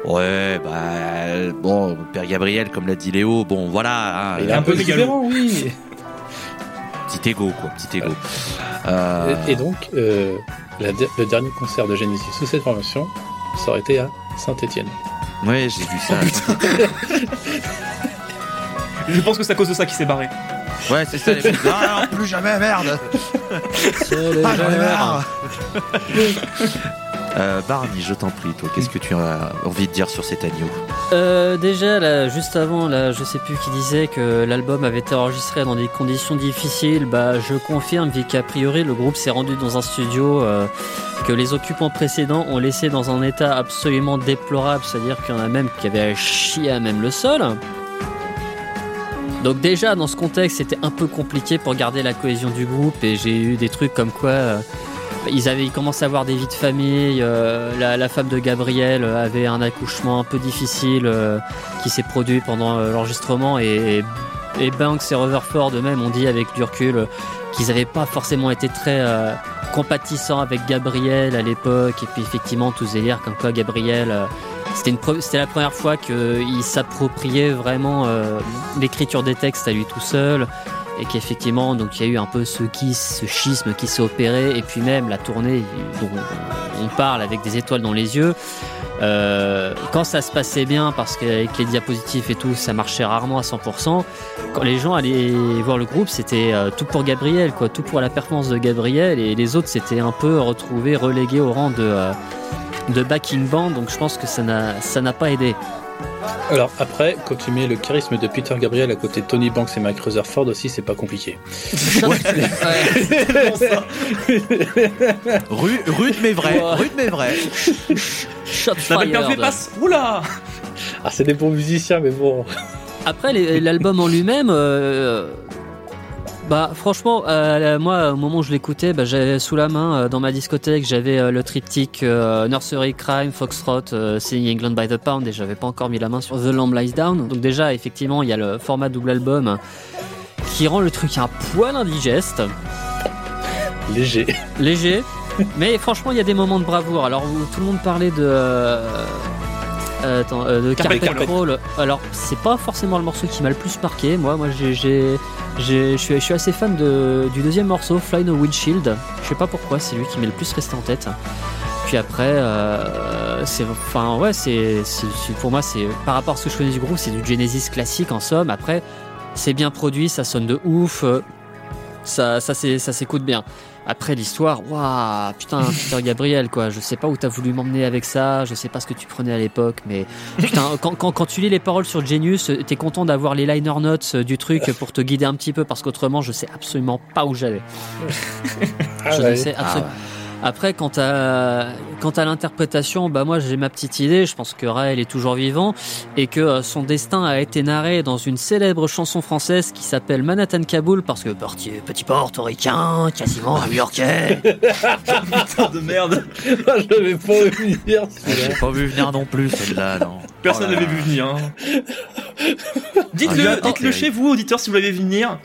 Ouais, bah bon, Père Gabriel, comme l'a dit Léo, bon voilà, hein, Il est un peu différent, oui. petit ego quoi, petit ego. Euh, Et, et donc, euh, la de- le dernier concert de Genesis sous cette formation, ça aurait été à Saint-Etienne. ouais, j'ai vu ça. Je pense que c'est à cause de ça qu'il s'est barré. Ouais, c'est ça. Les mecs. Ah, non, plus jamais, merde. Ah, j'en ai marre. Euh, Barney, je t'en prie, toi, qu'est-ce que tu as envie de dire sur cet agneau Euh, déjà, juste avant, là, je sais plus qui disait que l'album avait été enregistré dans des conditions difficiles. Bah, je confirme, vu qu'a priori, le groupe s'est rendu dans un studio euh, que les occupants précédents ont laissé dans un état absolument déplorable. C'est-à-dire qu'il y en a même qui avaient chié à même le sol. Donc déjà, dans ce contexte, c'était un peu compliqué pour garder la cohésion du groupe. Et j'ai eu des trucs comme quoi... ils avaient commençaient à avoir des vies de famille. euh, la, la femme de Gabriel euh, avait un accouchement un peu difficile euh, qui s'est produit pendant euh, l'enregistrement et, et Banks et Rutherford eux-mêmes ont dit avec du recul euh, qu'ils n'avaient pas forcément été très euh, compatissants avec Gabriel à l'époque. Et puis effectivement, tous ces délires comme quoi Gabriel, c'était c'était la première fois qu'il s'appropriait vraiment l'écriture des textes à lui tout seul et qu'effectivement donc il y a eu un peu ce ce schisme qui s'est opéré. Et puis même la tournée dont on parle avec des étoiles dans les yeux euh, quand ça se passait bien parce qu'avec les diapositives et tout ça marchait rarement à 100% quand les gens allaient voir le groupe c'était euh, tout pour Gabriel quoi. Tout pour la performance de Gabriel. Et les autres s'étaient un peu retrouvés relégués au rang de euh, backing band. Donc je pense que ça n'a pas aidé Alors après, quand tu mets le charisme de Peter Gabriel à côté de Tony Banks et Mike Rutherford aussi, c'est pas compliqué. Rude, rude mais vrai, rude mais vrai. Shot fired. passes. Oula Ah, c'est des bons musiciens, mais bon. Après, l'album en lui-même, euh, bah franchement, euh, moi, au moment où je l'écoutais, bah, j'avais sous la main euh, dans ma discothèque, j'avais euh, le triptyque euh, Nursery Crime, Foxtrot, euh, Singing England by the Pound, et j'avais pas encore mis la main sur The Lamb Lies Down. Donc déjà, effectivement, il y a le format double album qui rend le truc un poil indigeste Léger. léger. mais franchement, il y a des moments de bravoure. Alors, tout le monde parlait de. Euh, euh, attends, euh, de Carpet Carpet Crawl. Alors, c'est pas forcément le morceau qui m'a le plus marqué. Moi, moi, j'ai, je suis, assez fan de, du deuxième morceau, Fly No Windshield. Je sais pas pourquoi, c'est lui qui m'est le plus resté en tête. Puis après, euh, c'est, enfin, ouais, c'est, pour moi, c'est par rapport à ce que je connais du groupe, c'est du Genesis classique en somme. Après, c'est bien produit, ça sonne de ouf. ça, ça s'écoute bien. Après l'histoire, waouh, putain, Peter Gabriel, quoi. Je sais pas où t'as voulu m'emmener avec ça, je sais pas ce que tu prenais à l'époque, mais putain, quand, quand, quand tu lis les paroles sur Genius, t'es content d'avoir les liner notes euh, du truc pour te guider un petit peu, parce qu'autrement, je sais absolument pas où j'allais. Ah je ouais. ne sais Ah absolument Après, quant à, quant à l'interprétation, bah moi j'ai ma petite idée. Je pense que Raël est toujours vivant et que euh, son destin a été narré dans une célèbre chanson française qui s'appelle Manhattan Kaboul parce que petit, petit portoricain, quasiment new-yorkais. Putain de merde. Ah, je l'avais pas vu hier. J'ai pas vu venir non plus celle-là, non. Personne Oh n'avait là. vu venir. hein. Ah, Dites-le, j'attends, dites-le chez vous, auditeurs, si vous l'avez vu venir.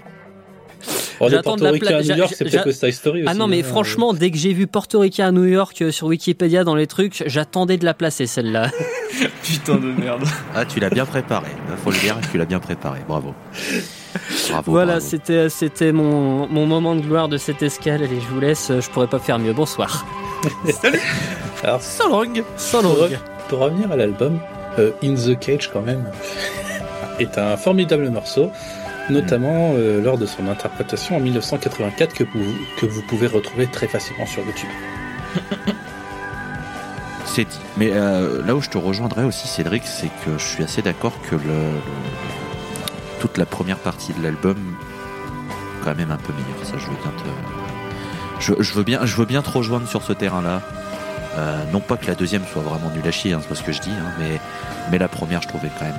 Oh, J'attends de la portoricains à New York, c'est peut-être Side Story aussi. Ah non mais hein. franchement, dès que j'ai vu portoricain à New York euh, sur Wikipédia dans les trucs, j'attendais de la placer celle-là. Putain de merde. Ah, tu l'as bien préparé. Faut le dire, tu l'as bien préparé. Bravo. Bravo. voilà, c'était c'était mon, mon moment de gloire de cette escale. Allez, je vous laisse, je pourrais pas faire mieux. Bonsoir. Alors, So long. So pour, long. pour revenir à l'album, euh, In the Cage quand même est un formidable morceau, notamment euh, lors de son interprétation en 1984 que vous, pouvez retrouver très facilement sur YouTube. C'est dit. Mais euh, là où je te rejoindrais aussi, Cédric, c'est que je suis assez d'accord que toute la première partie de l'album, quand même un peu meilleure. Ça, je veux bien te, je, veux bien, te rejoindre sur ce terrain-là. Euh, non pas que la deuxième soit vraiment nulle à chier, hein, c'est pas ce que je dis, hein, mais la première, je trouvais quand même.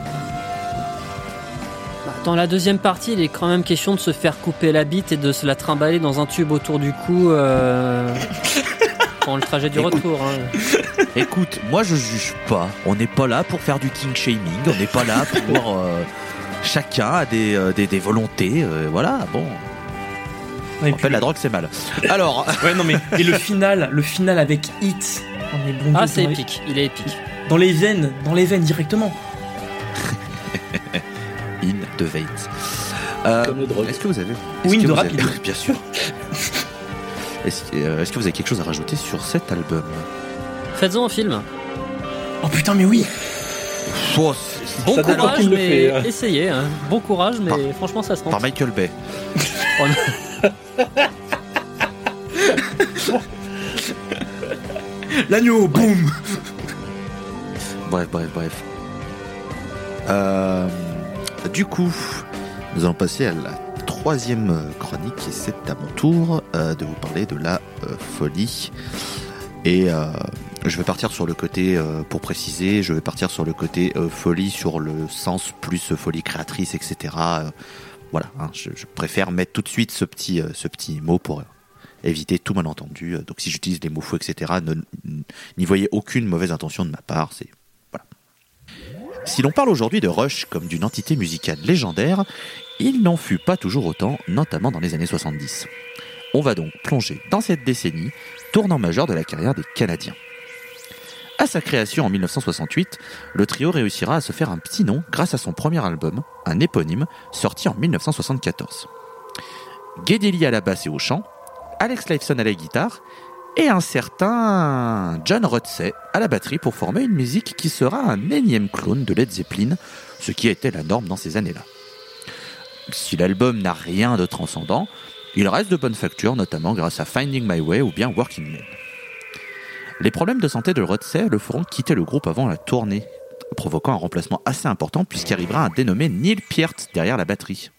Dans la deuxième partie, il est quand même question de se faire couper la bite et de se la trimballer dans un tube autour du cou euh, pendant le trajet du retour. hein. Écoute, moi je juge pas. On n'est pas là pour faire du king shaming. On n'est pas là pour. euh, chacun a des, euh, des, des volontés. euh, voilà, bon. Fait, la drogue c'est mal. Alors, Ouais, non mais et le final, le final avec Hit. On est bon Ah, dans c'est les- épique, il est épique. Dans les veines, dans les veines directement. Euh, Comme. Est-ce que vous avez. Ou est-ce in que de vous rapide. avez- Bien sûr. Est-ce euh, est-ce que vous avez quelque chose à rajouter sur cet album Faites-en un film. Oh putain, mais oui. Oh, Bon Ça courage, mais fait, essayez. hein. Bon courage, mais Par- franchement, ça se tente. Par Michael Bay. Oh. L'agneau, boum. Bref, bref, bref. Euh, du coup, nous allons passer à la troisième euh, chronique et c'est à mon tour euh, de vous parler de la euh, folie. Et je vais partir sur le côté, pour préciser, je vais partir sur le côté folie, sur le sens plus folie créatrice, etc. Voilà, hein, je, préfère mettre tout de suite ce petit, ce petit mot pour éviter tout malentendu. Donc si j'utilise les mots faux, etc., n'y voyez aucune mauvaise intention de ma part. C'est si l'on parle aujourd'hui de Rush comme d'une entité musicale légendaire, il n'en fut pas toujours autant, notamment dans les années 70. On va donc plonger dans cette décennie, tournant majeur de la carrière des Canadiens. À sa création en 1968, le trio réussira à se faire un petit nom grâce à son premier album, un éponyme, sorti en 1974. Geddy Lee à la basse et au chant, Alex Lifeson à la guitare et un certain John Rutsey à la batterie pour former une musique qui sera un énième clone de Led Zeppelin, ce qui était la norme dans ces années-là. Si l'album n'a rien de transcendant, il reste de bonne facture, notamment grâce à Finding My Way ou bien Working Man. Les problèmes de santé de Rutsey le feront quitter le groupe avant la tournée, provoquant un remplacement assez important puisqu'arrivera un dénommé Neil Peart derrière la batterie.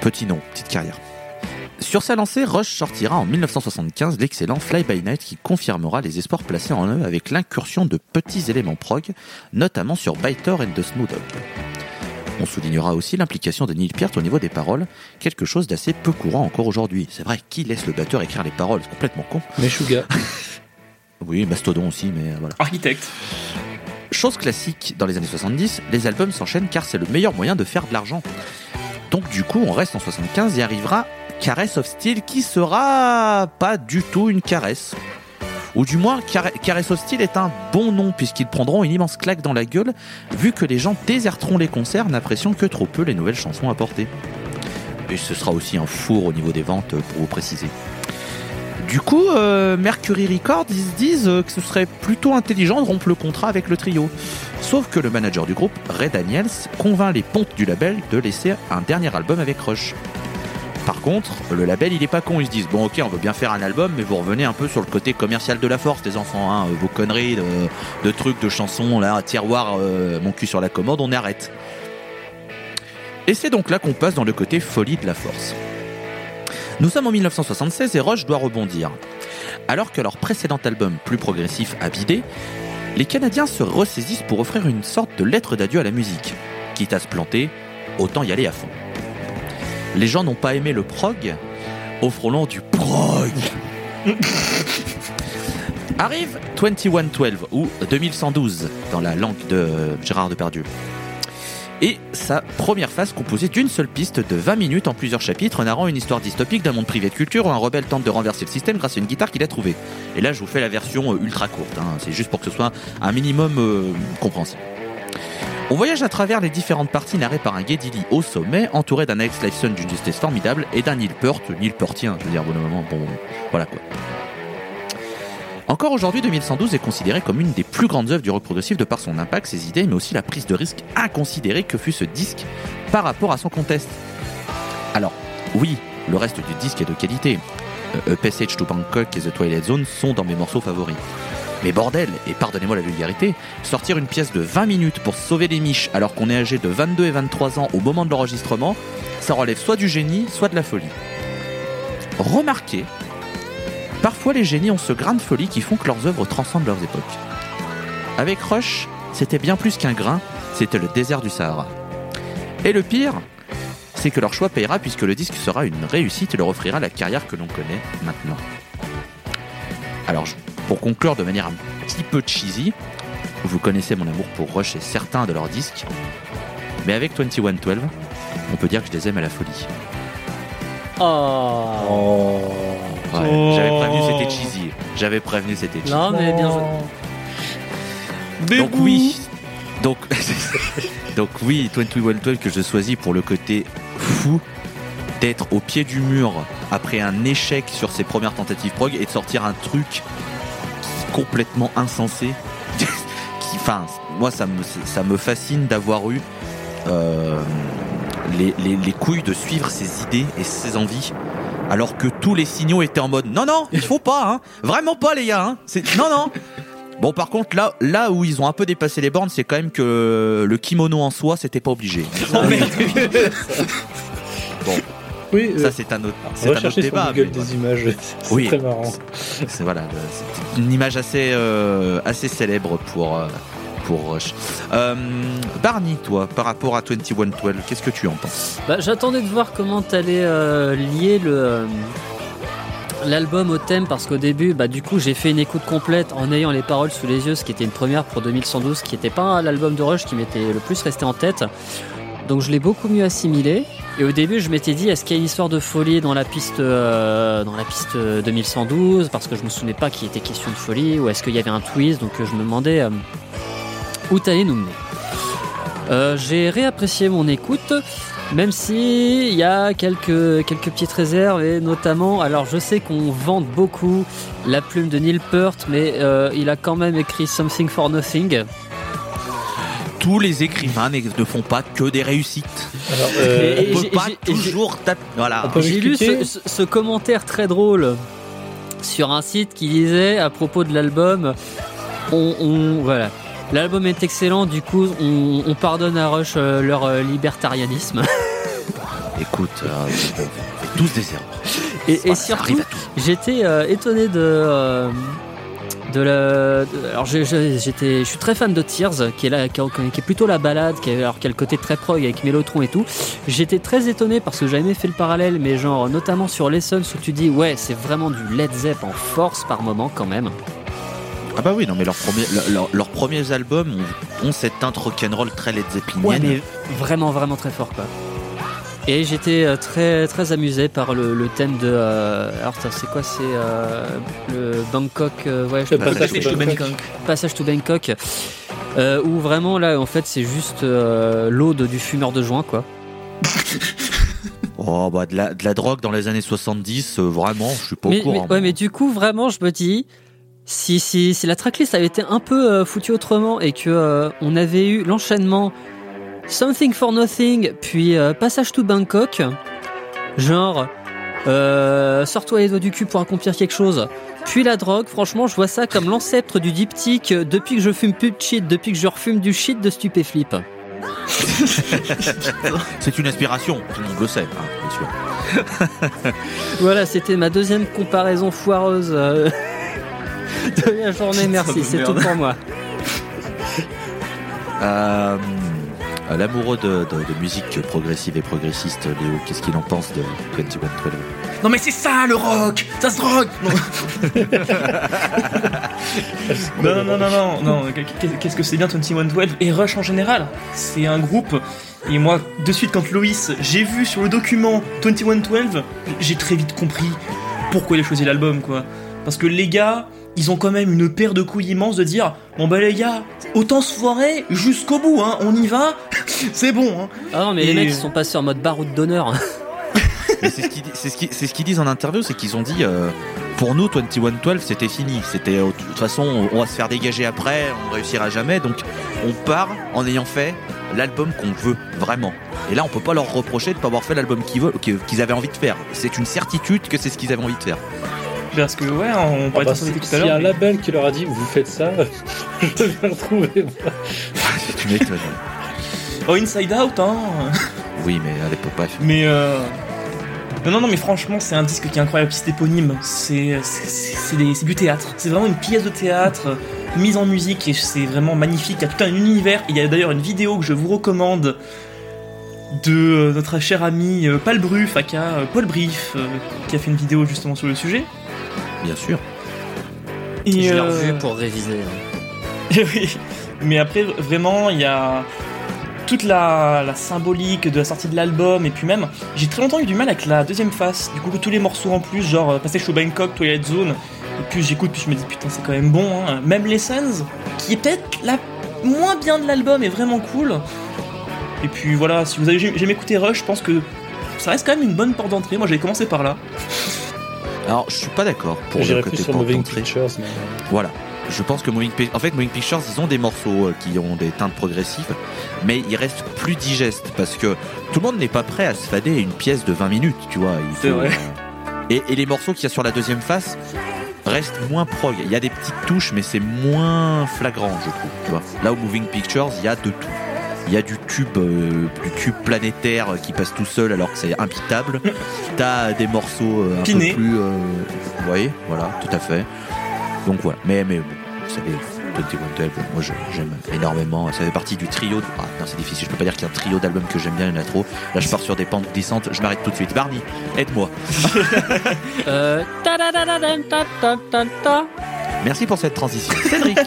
Petit nom, petite carrière. Sur sa lancée, Rush sortira en 1975 l'excellent Fly By Night qui confirmera les espoirs placés en eux avec l'incursion de petits éléments prog, notamment sur Biter and the Snow Dog. On soulignera aussi l'implication de Neil Peart au niveau des paroles, quelque chose d'assez peu courant encore aujourd'hui. C'est vrai, qui laisse le batteur écrire les paroles? C'est complètement con. Meshuga. Oui, Mastodon aussi, mais voilà. Architecte. Chose classique dans les années 70, les albums s'enchaînent car c'est le meilleur moyen de faire de l'argent. Donc du coup, on reste en 75 et arrivera Caress of Steel qui sera pas du tout une caresse. Ou du moins, Car- Caress of Steel est un bon nom puisqu'ils prendront une immense claque dans la gueule vu que les gens déserteront les concerts n'appréciant que trop peu les nouvelles chansons apportées. Et ce sera aussi un four au niveau des ventes pour vous préciser. Du coup, euh, Mercury Records, ils se disent euh, que ce serait plutôt intelligent de rompre le contrat avec le trio. Sauf que le manager du groupe, Ray Daniels, convainc les pontes du label de laisser un dernier album avec Rush. Par contre, le label, il est pas con. Ils se disent bon, ok, on veut bien faire un album, mais vous revenez un peu sur le côté commercial de la force, les enfants. Hein, vos conneries de, trucs, de chansons, là, tiroir, euh, mon cul sur la commode, on arrête. Et c'est donc là qu'on passe dans le côté folie de la force. Nous sommes en 1976 et Rush doit rebondir. Alors que leur précédent album, plus progressif, a bidé, les Canadiens se ressaisissent pour offrir une sorte de lettre d'adieu à la musique. Quitte à se planter, autant y aller à fond. Les gens n'ont pas aimé le prog, offrons-leur du prog. Arrive 2112 ou 2112 dans la langue de Gérard Depardieu. Et sa première phase composée d'une seule piste de 20 minutes en plusieurs chapitres narrant une histoire dystopique d'un monde privé de culture où un rebelle tente de renverser le système grâce à une guitare qu'il a trouvée. Et là je vous fais la version euh, ultra courte, hein. c'est juste pour que ce soit un minimum euh, compréhensible. On voyage à travers les différentes parties narrées par un Lee au sommet, entouré d'un Alex Lifeson d'une justesse formidable et d'un Neil Peart, Neil Peartien, je veux dire, bon moment, bon, voilà quoi. Encore aujourd'hui, 2112 est considéré comme une des plus grandes œuvres du rock progressif de par son impact, ses idées, mais aussi la prise de risque inconsidérée que fut ce disque par rapport à son contest. Alors, oui, le reste du disque est de qualité. Euh, A Passage to Bangkok et The Twilight Zone sont dans mes morceaux favoris. Mais bordel, et pardonnez-moi la vulgarité, sortir une pièce de 20 minutes pour sauver les miches alors qu'on est âgé de 22 et 23 ans au moment de l'enregistrement, ça relève soit du génie, soit de la folie. Remarquez, parfois les génies ont ce grain de folie qui font que leurs œuvres transcendent leurs époques. Avec Rush, c'était bien plus qu'un grain, c'était le désert du Sahara. Et le pire, c'est que leur choix payera puisque le disque sera une réussite et leur offrira la carrière que l'on connaît maintenant. Alors, pour conclure de manière un petit peu cheesy, vous connaissez mon amour pour Rush et certains de leurs disques, mais avec 2112, on peut dire que je les aime à la folie. Oh. Oh. Ouais, Oh. J'avais prévenu c'était cheesy. J'avais prévenu c'était cheesy. Non, mais bien joué. Donc oui. Donc, donc oui, 2112 que je choisis pour le côté fou d'être au pied du mur après un échec sur ses premières tentatives prog et de sortir un truc complètement insensé. qui, enfin, moi ça me, ça me fascine d'avoir eu euh, les, les- les couilles de suivre ses idées et ses envies. Alors que tous les signaux étaient en mode non non il faut pas hein vraiment pas les gars hein c'est non non Bon, par contre, là, là où ils ont un peu dépassé les bornes, c'est quand même que le kimono en soi, c'était pas obligé. Oh, Oui, Ça, euh, c'est un autre, c'est un autre débat. Mais des images. C'est Oui. très marrant. c'est voilà, c'est une image assez, euh, assez célèbre pour euh, pour Rush. Barney, toi, par rapport à 2112, qu'est-ce que tu en penses? Bah, J'attendais de voir comment t'allais euh, lier euh, l'album au thème parce qu'au début, bah, du coup, j'ai fait une écoute complète en ayant les paroles sous les yeux, ce qui était une première pour 2112, qui n'était pas l'album de Rush qui m'était le plus resté en tête. Donc je l'ai beaucoup mieux assimilé. Et au début, je m'étais dit, est-ce qu'il y a une histoire de folie dans la piste, euh, dans la piste euh, 2112 Parce que je me souvenais pas qu'il était question de folie. Ou est-ce qu'il y avait un twist? Donc je me demandais où t'allais nous mener. Euh, J'ai réapprécié mon écoute. Même si il y a quelques, quelques petites réserves et notamment, alors je sais qu'on vante beaucoup la plume de Neil Peart, mais euh, il a quand même écrit Something for Nothing. Tous les écrivains ne font pas que des réussites. Alors, euh, Et On peut pas toujours taper. Voilà. J'ai lu ce, ce- ce commentaire très drôle sur un site qui disait à propos de l'album, on, on- voilà. L'album est excellent, du coup on, on pardonne à Rush euh, leur euh, libertarianisme. Écoute, euh, on fait tous des erreurs. Et, Voilà, surtout. J'étais étonné de de la. de- alors j'étais, je suis très fan de Tears, qui est là, qui, est- qui est plutôt la balade, qui alors qui a le côté très prog avec Mélotron et tout. J'étais très étonné parce que j'avais jamais fait le parallèle, mais genre notamment sur Lessons où tu dis ouais c'est vraiment du Led Zepp en force par moment quand même. Ah bah oui, non mais leurs premiers, leur- leur- leurs premiers albums ont, ont cette teinte rock'n'roll très Led Zeppelinienne. Ouais mais vraiment vraiment très fort quoi. Et j'étais euh, très très amusé par le, le thème de. euh, alors c'est quoi C'est euh, le Bangkok euh, voyage Le to passage Bangkok. to Bangkok. Passage to Bangkok, euh, où vraiment là, en fait, c'est juste euh, l'ode du fumeur de joint, quoi. Oh bah de la, de la drogue dans les années 70, euh, vraiment, je suis pas mais, au courant. mais- ouais, mais du coup, vraiment, je me dis, si, si, si la tracklist avait été un peu euh, foutue autrement et que euh, on avait eu l'enchaînement Something for Nothing, puis euh, Passage to Bangkok, genre euh, sors-toi les doigts du cul pour accomplir quelque chose. Puis la drogue, franchement, je vois ça comme l'ancêtre du diptyque depuis que je fume plus de shit, depuis que je refume du shit de stupéflip. C'est une inspiration, tout le monde le sait, hein, bien sûr. Voilà, c'était ma deuxième comparaison foireuse de la journée. Merci, c'est tout pour moi. Euh, L'amoureux de, de- de musique progressive et progressiste, Léo, qu'est-ce qu'il en pense de 2112 Non mais c'est ça le rock Ça se drogue Non, non, non, non, non, non, qu'est- qu'est-ce que c'est bien 2112 et Rush en général C'est un groupe, et moi, de suite quand Loïs, j'ai vu sur le document 2112, j'ai très vite compris pourquoi il a choisi l'album, quoi. Parce que les gars, ils ont quand même une paire de couilles immenses de dire Bon bah les gars, autant se foirer jusqu'au bout, hein, on y va, c'est bon, hein. Ah non, mais Et- les mecs ils sont passés en mode baroud d'honneur. C'est ce qu'ils ce ce disent en interview, c'est qu'ils ont dit euh, pour nous 2112 c'était fini, c'était euh, de toute façon on va se faire dégager après, on réussira jamais, donc on part en ayant fait l'album qu'on veut vraiment. Et là on peut pas leur reprocher de pas avoir fait l'album qu'ils avaient envie de faire. C'est une certitude que c'est ce qu'ils avaient envie de faire. Parce que, ouais, on Ah parlait bah, de ça si- tout à S'il y a l'heure. un label qui leur a dit vous faites ça, je vais retrouver. tu m'étonnes. Oh, Inside Out, hein Oui mais à l'époque bref. Mais euh... Non, non, non, mais franchement, c'est un disque qui est incroyable, c'est éponyme, c'est du théâtre, c'est vraiment une pièce de théâtre mise en musique et c'est vraiment magnifique, il y a tout un univers, il y a d'ailleurs une vidéo que je vous recommande de euh, notre cher ami euh, Paul Bruff, aka euh, Paul Brief, qui a fait une vidéo justement sur le sujet. Bien sûr. Et, Je l'ai euh, revu pour réviser. oui. Mais après, vraiment, il y a toute la, la symbolique de la sortie de l'album, et puis même, j'ai très longtemps eu du mal avec la deuxième face. Du coup, tous les morceaux en plus, genre euh, Passage au Bangkok, Twilight Zone, et puis j'écoute, puis je me dis putain, c'est quand même bon. Hein. Même Lessons, qui est peut-être la moins bien de l'album, est vraiment cool. Et puis voilà, si vous avez jamais écouté Rush, je pense que ça reste quand même une bonne porte d'entrée. Moi, j'avais commencé par là. Alors je suis pas d'accord pour le côté plus sur Moving. Pictures, mais Voilà. Je pense que Moving Pictures, en fait, Moving Pictures, ils ont des morceaux euh, qui ont des teintes progressives, mais ils restent plus digestes parce que tout le monde n'est pas prêt à se fader une pièce de 20 minutes, tu vois. C'est vrai. euh, Et, et les morceaux qu'il y a sur la deuxième face restent moins prog. Il y a des petites touches, mais c'est moins flagrant, je trouve. Tu vois. Là où Moving Pictures, il y a de tout. Il y a du tube, euh, du tube planétaire euh, qui passe tout seul alors que c'est imbitable. T'as des morceaux euh, un peu plus, euh, vous voyez, voilà, tout à fait. Donc voilà. Mais mais bon, vous savez, 2112, moi je- j'aime énormément. Ça fait partie du trio. de- Ah non, c'est difficile. Je peux pas dire qu'il y a un trio d'albums que j'aime bien. Il y en a trop. Là, je pars sur des pentes glissantes. Je m'arrête tout de suite. Barney, aide-moi. Euh. Merci pour cette transition. Cédric.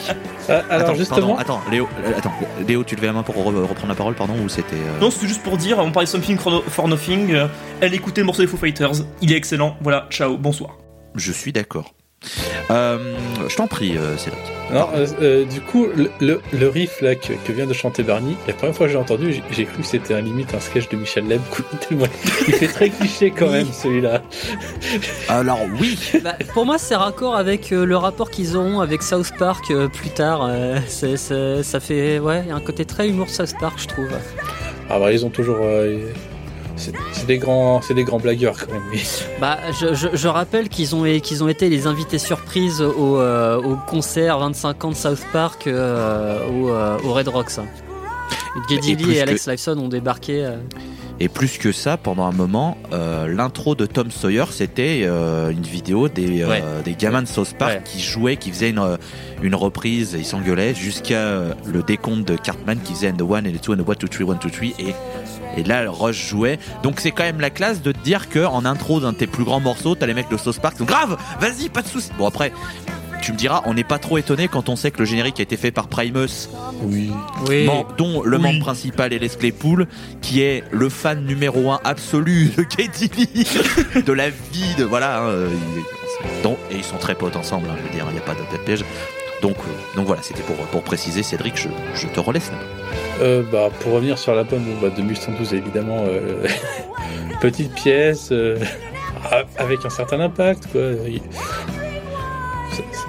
Alors Attends, justement, pardon, attends, Léo, euh, attends, Léo, tu levais la main pour re- reprendre la parole, pardon, ou c'était. euh, Non, c'était juste pour dire, on parlait de Something for, for Nothing. euh, elle écoutait le morceau des Foo Fighters. Il est excellent. Voilà, ciao, bonsoir. Je suis d'accord. Euh, je t'en prie, euh, Cédric. non, euh, du coup, le, le, le riff là que, que vient de chanter Barney, la première fois que j'ai entendu, j'ai- j'ai cru que c'était un limite un sketch de Michel Leb. Il fait très cliché quand même celui-là. Alors oui, Bah, pour moi, c'est raccord avec euh, le rapport qu'ils auront avec South Park euh, plus tard. euh, c'est- c'est- ça fait, ouais, il y a un côté très humour South Park, je trouve. Ah bah ils ont toujours, euh, c'est des grands, c'est des grands blagueurs quand même. oui. Bah, je, je- je rappelle qu'ils ont, qu'ils ont été les invités surprises au, euh, au concert 25 ans de South Park euh, au, euh, au Red Rocks. Geddy Et Lee plus et Alex que- Lifeson ont débarqué. euh, et plus que ça, pendant un moment, euh, l'intro de Tom Sawyer, c'était euh, une vidéo des, euh, Ouais. des gamins de South Park Ouais. qui jouaient, qui faisaient une, une reprise, ils s'engueulaient jusqu'à euh, le décompte de Cartman qui faisait and the one and the two and the one two three one two three et et là Rush jouait. Donc c'est quand même la classe de te dire que en intro d'un de tes plus grands morceaux, t'as les mecs de South Park qui sont grave, vas-y, pas de soucis. Bon après. Tu me diras, on n'est pas trop étonné quand on sait que le générique a été fait par Primus, Oui. Oui. dont le Oui. membre principal est Les Claypool, qui est le fan numéro un absolu de Katie Lee, de la vie, de voilà. hein, euh, donc, et ils sont très potes ensemble, hein, je veux dire, il n'y a pas de piège. Donc, euh, donc voilà, c'était pour, pour préciser, Cédric, je, je te relaisse. là. Euh, bah, pour revenir sur l'album bah, de 1112, évidemment, euh, petite pièce, avec un certain impact, quoi.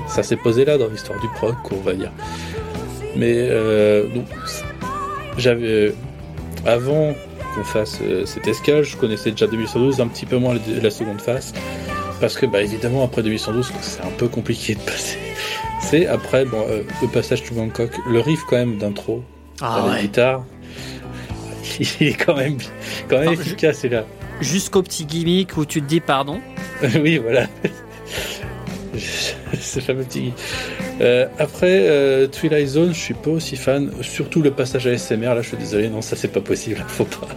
Ça, s'est posé là dans l'histoire du proc, on va dire. Mais j'avais. avant qu'on fasse cette escale. Je connaissais déjà 2112, un petit peu moins la, seconde phase. Parce que, bah, évidemment, après 2112, c'est un peu compliqué de passer. C'est après, bon, euh, le passage to Bangkok, le riff quand même d'intro, Ah la guitare, il est quand même, quand même Enfin, efficace, et là. Jusqu'au petit gimmick où tu te dis pardon. oui, voilà. Ce fameux petit. Euh, après, euh, Twilight Zone, je suis pas aussi fan. Surtout le passage à SMR, là, je suis désolé, non, ça c'est pas possible, faut pas.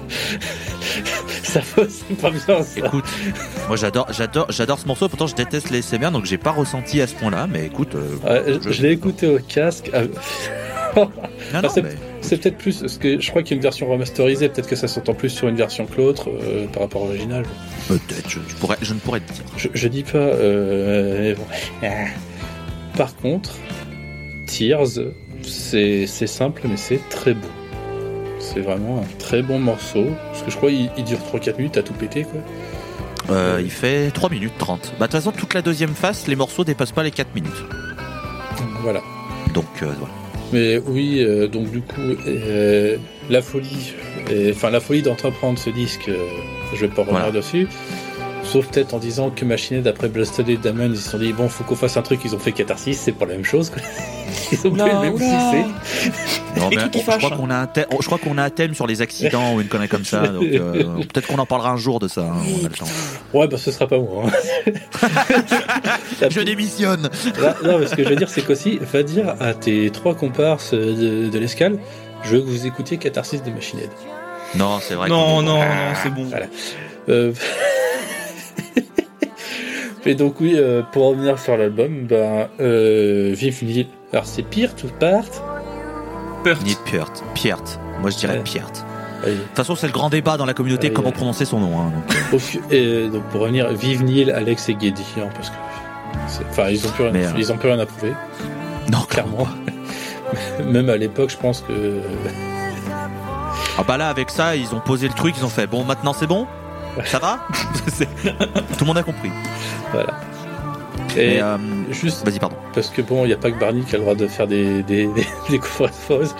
Ça c'est pas bien ça. Écoute, moi j'adore, j'adore, j'adore ce morceau. Pourtant, je déteste les SMR, donc j'ai pas ressenti à ce point-là. Mais écoute, euh, Ouais, je je l'ai écouté au casque. ah, Non, non, c'est- mais- peut-être plus, parce que je crois qu'il y a une version remasterisée, peut-être que ça s'entend plus sur une version que l'autre euh, par rapport à l'original. peut-être. Je, je pourrais, je ne pourrais te dire. Je, je dis pas. Euh, bon. Par contre, Tears, c'est simple, mais c'est très beau. C'est vraiment un très bon morceau. Parce que je crois qu'il il dure 3-4 minutes à tout péter, quoi. Euh, il fait 3 minutes 30. Bah, de toute façon, toute la deuxième phase, les morceaux dépassent pas les 4 minutes. Voilà. Donc, euh, voilà. Mais oui, euh, donc du coup, euh, la folie, enfin la folie d'entreprendre ce disque, je vais pas revenir Voilà. dessus. Sauf peut-être en disant que Machinette, d'après Blasted et Damon, ils se sont dit bon, faut qu'on fasse un truc. Ils ont fait Catharsis, c'est pas la même chose. Quoi. Ils ont pris le même succès. Non, mais on- je crois qu'on a un thème, je crois qu'on a un thème sur les accidents ou une connerie comme ça. Donc, euh, peut-être qu'on en parlera un jour de ça. hein, on a le temps. Ouais, bah ce sera pas moi. hein. Je démissionne. Là, non, mais ce que je veux dire, c'est qu'aussi, va dire à tes trois comparses de, de l'escale, je veux que vous écoutiez Catharsis de Machine. Non, c'est vrai. Non, non, non, c'est bon. Voilà. Euh... Mais donc oui, euh, pour revenir sur l'album, ben, euh, Vive Nil. Alors c'est pire tout part. Pert. Ni Piert. Piert. Moi, je dirais Ouais. Piert. De toute façon, c'est le grand débat dans la communauté Allez, comment allez. prononcer son nom. hein, donc, euh, et donc pour revenir, Vive Nil, Alex et Geddy, hein, parce que enfin ils ont plus rien, Mais, euh, ils ont plus rien à prouver, Non, clairement. Même à l'époque, je pense que Ah bah là, avec ça, ils ont posé le truc, ils ont fait bon, maintenant c'est bon? Ça va? Tout le monde a compris. Voilà. Et Et, euh, juste Vas-y, pardon. parce que bon, il n'y a pas que Barney qui a le droit de faire des des des, des fausses.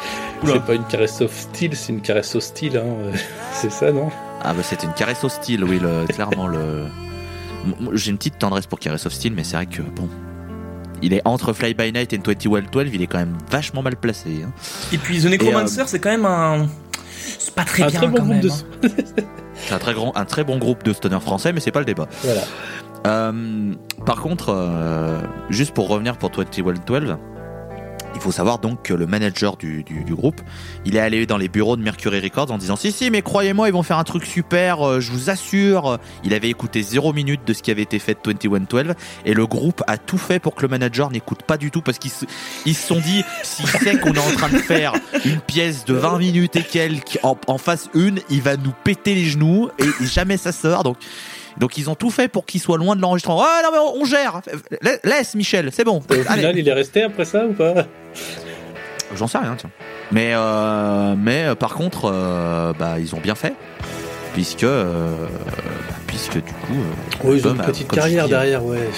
C'est pas une caresse hostile, c'est une caresse hostile. Hein. euh, C'est ça, non? Ah bah c'était une caresse hostile, oui, le, clairement le. J'ai une petite tendresse pour caresse hostile, mais c'est vrai que bon. Il est entre Fly By Night et 21 12, il est quand même vachement mal placé. hein. Et puis The Necromancer, c'est quand même un. C'est pas très Un bien très bon quand même. de hein. C'est un très, grand, un très bon groupe de stoner français, mais c'est pas le débat. Voilà. Euh, par contre, euh, juste pour revenir pour 21 12, il faut savoir donc que le manager du, du- groupe, il est allé dans les bureaux de Mercury Records en disant si si mais croyez-moi ils vont faire un truc super, euh, je vous assure. Il avait écouté zéro minute de ce qui avait été fait de 21 12 et le groupe a tout fait pour que le manager n'écoute pas du tout parce qu'ils se, ils sont dit s'il sait qu'on est en train de faire une pièce de 20 minutes et quelques en, en face une, il va nous péter les genoux et, et jamais ça sort donc donc ils ont tout fait pour qu'il soit loin de l'enregistrement. Ah non mais on, gère. La- Laisse Michel, c'est bon. Et au Allez. final, il est resté après ça ou pas? J'en sais rien, tiens. Mais, euh, mais euh, par contre, euh, bah, ils ont bien fait. Puisque, euh, bah, puisque du coup. Oui, ils ont une petite carrière dis, derrière, ouais.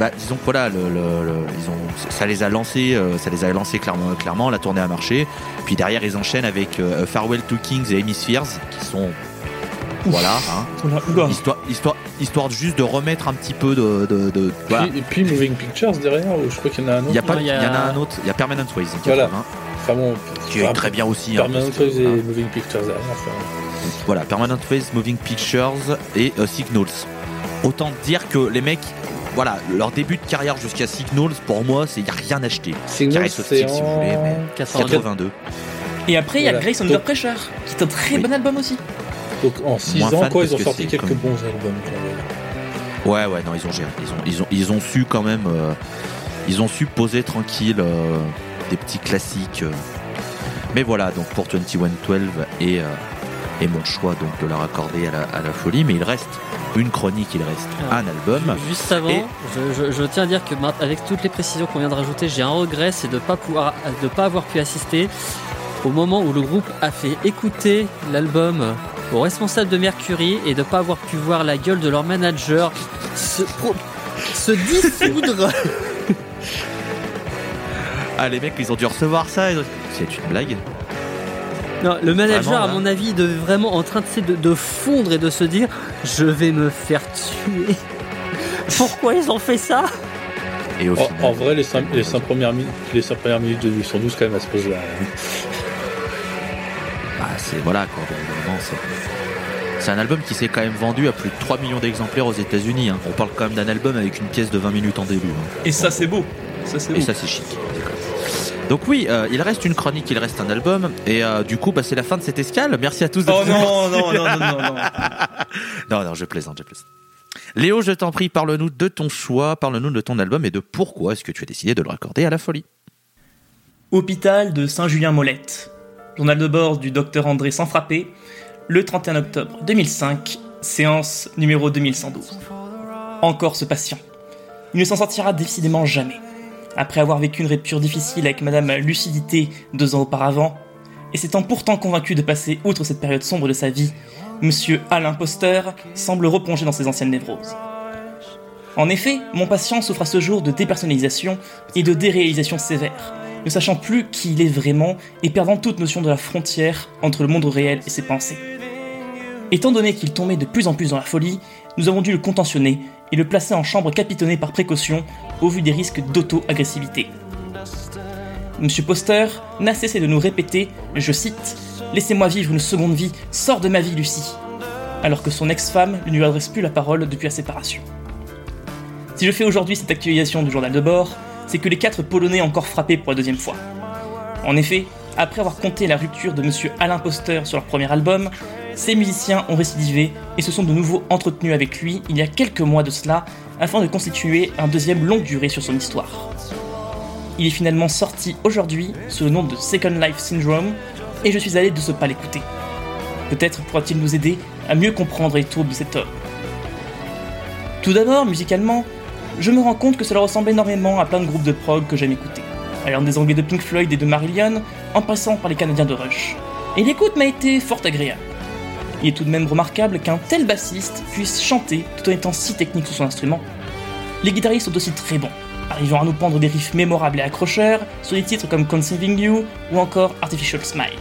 Bah, disons que voilà, le, le- le- ils ont, ça les a lancés, euh, ça les a lancés clairement, clairement. La tournée a marché. Puis derrière, ils enchaînent avec euh, Farewell to Kings et Hemispheres, qui sont, voilà, hein, Oula, oula. histoire, histoire, histoire juste de remettre un petit peu de, de, de- voilà. Puis- et puis Moving Pictures derrière, ou je crois qu'il y en a un Il autre. y a pas, Non, il il y, y a- en a un autre. Il y a Permanent Ways, en Voilà. 80, Enfin bon, qui est très bien aussi. hein, Permanent Ways et hein. Moving Pictures derrière. enfin. Voilà, Permanent Phase, Moving Pictures et euh, Signals. Autant dire que les mecs, voilà, leur début de carrière jusqu'à Signals, pour moi, c'est y a rien acheté. Signal, Carré c'est Hostile, si vous voulez, en... mais 82. 82. Et après, il y a. Grace Under Pressure, qui est un très Oui. bon album aussi. Donc en 6 Moins ans, quoi, ils ont sorti quelques comme- bons albums. quand même. Ouais, ouais, non, ils ont géré. Ils ont, ils ont, ils ont su quand même. euh, ils ont su poser tranquille euh, des petits classiques. euh. Mais voilà, donc pour 2112 et, euh, et mon choix donc de leur accorder à la, à la folie. Mais il reste une chronique, il reste Ah. un album. Juste avant, Et- je, je- je tiens à dire que avec toutes les précisions qu'on vient de rajouter, j'ai un regret, c'est de pas pouvoir, de pas avoir pu assister au moment où le groupe a fait écouter l'album aux responsables de Mercury et de pas avoir pu voir la gueule de leur manager se, pro- se dissoudre. Ah, les mecs, ils ont dû recevoir ça. ont- C'est une blague Non, le manager, Vraiment, à mon avis, de vraiment en train de, de, de fondre et de se dire Je vais me faire tuer. Pourquoi ils ont fait ça? Et au En, final, en vrai, les 5, les, cinq premières minutes, les cinq premières minutes de 812 quand même à se poser là. C'est voilà quoi. c'est- un album qui s'est quand même vendu à plus de 3 millions d'exemplaires aux États-Unis. hein. On parle quand même d'un album avec une pièce de 20 minutes en début. hein. Et ça, c'est beau. Ça, c'est Et beau. ça, c'est chic. Donc oui, euh, il reste une chronique, il reste un album, et euh, du coup, bah, c'est la fin de cette escale. Merci à tous. de Oh non, non, non, non, non, non. Non, non, je plaisante, je plaisante. Léo, je t'en prie, parle-nous de ton choix, parle-nous de ton album et de pourquoi est-ce que tu as décidé de le raccorder à la folie? Hôpital de Saint-Julien-Molette. Journal de bord du docteur André Sanfrappé, le 31 octobre 2005, séance numéro 2112. Encore ce patient. Il ne s'en sortira décidément jamais. Après avoir vécu une rupture difficile avec Madame Lucidité deux ans auparavant, et s'étant pourtant convaincu de passer outre cette période sombre de sa vie, Monsieur Alain Poster semble replonger dans ses anciennes névroses. En effet, mon patient souffre à ce jour de dépersonnalisation et de déréalisation sévère, ne sachant plus qui il est vraiment et perdant toute notion de la frontière entre le monde réel et ses pensées. Étant donné qu'il tombait de plus en plus dans la folie, nous avons dû le contentionner et le placer en chambre capitonnée par précaution au vu des risques d'auto-agressivité. Monsieur Poster n'a cessé de nous répéter, je cite, Laissez-moi vivre une seconde vie, sors de ma vie, Lucie alors que son ex-femme ne lui adresse plus la parole depuis la séparation. Si je fais aujourd'hui cette actualisation du journal de bord, c'est que les quatre Polonais encore frappé pour la deuxième fois. En effet, après avoir compté la rupture de Monsieur Alain Poster sur leur premier album, ces musiciens ont récidivé et se sont de nouveau entretenus avec lui il y a quelques mois de cela afin de constituer un deuxième longue durée sur son histoire. Il est finalement sorti aujourd'hui sous le nom de Second Life Syndrome et je suis allé de ce pas l'écouter. Peut-être pourra-t-il nous aider à mieux comprendre les tours de cet homme. Tout d'abord, musicalement, je me rends compte que cela ressemble énormément à plein de groupes de prog que j'aime écouter, allant des anglais de Pink Floyd et de Marillion, en passant par les canadiens de Rush. Et l'écoute m'a été fort agréable. Il est tout de même remarquable qu'un tel bassiste puisse chanter tout en étant si technique sur son instrument. Les guitaristes sont aussi très bons, arrivant à nous pendre des riffs mémorables et accrocheurs sur des titres comme Conceiving You ou encore Artificial Smile.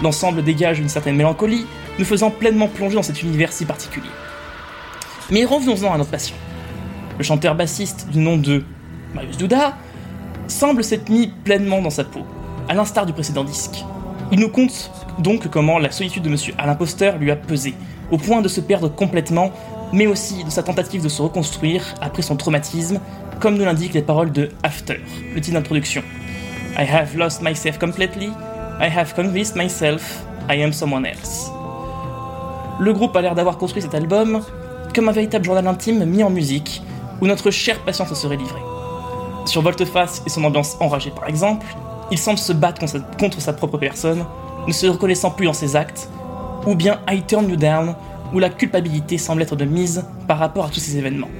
L'ensemble dégage une certaine mélancolie, nous faisant pleinement plonger dans cet univers si particulier. Mais revenons-en à notre patient. Le chanteur bassiste du nom de Marius Duda semble s'être mis pleinement dans sa peau, à l'instar du précédent disque. Il nous compte donc comment la solitude de Monsieur Alain Poster lui a pesé, au point de se perdre complètement, mais aussi de sa tentative de se reconstruire après son traumatisme, comme nous l'indiquent les paroles de After, le titre d'introduction. I have lost myself completely, I have convinced myself I am someone else. Le groupe a l'air d'avoir construit cet album comme un véritable journal intime mis en musique, où notre cher patient se serait livré. Sur Volteface et son ambiance enragée par exemple, il semble se battre contre sa, propre personne, ne se reconnaissant plus dans ses actes, ou bien I Turn You Down, où la culpabilité semble être de mise par rapport à tous ces événements.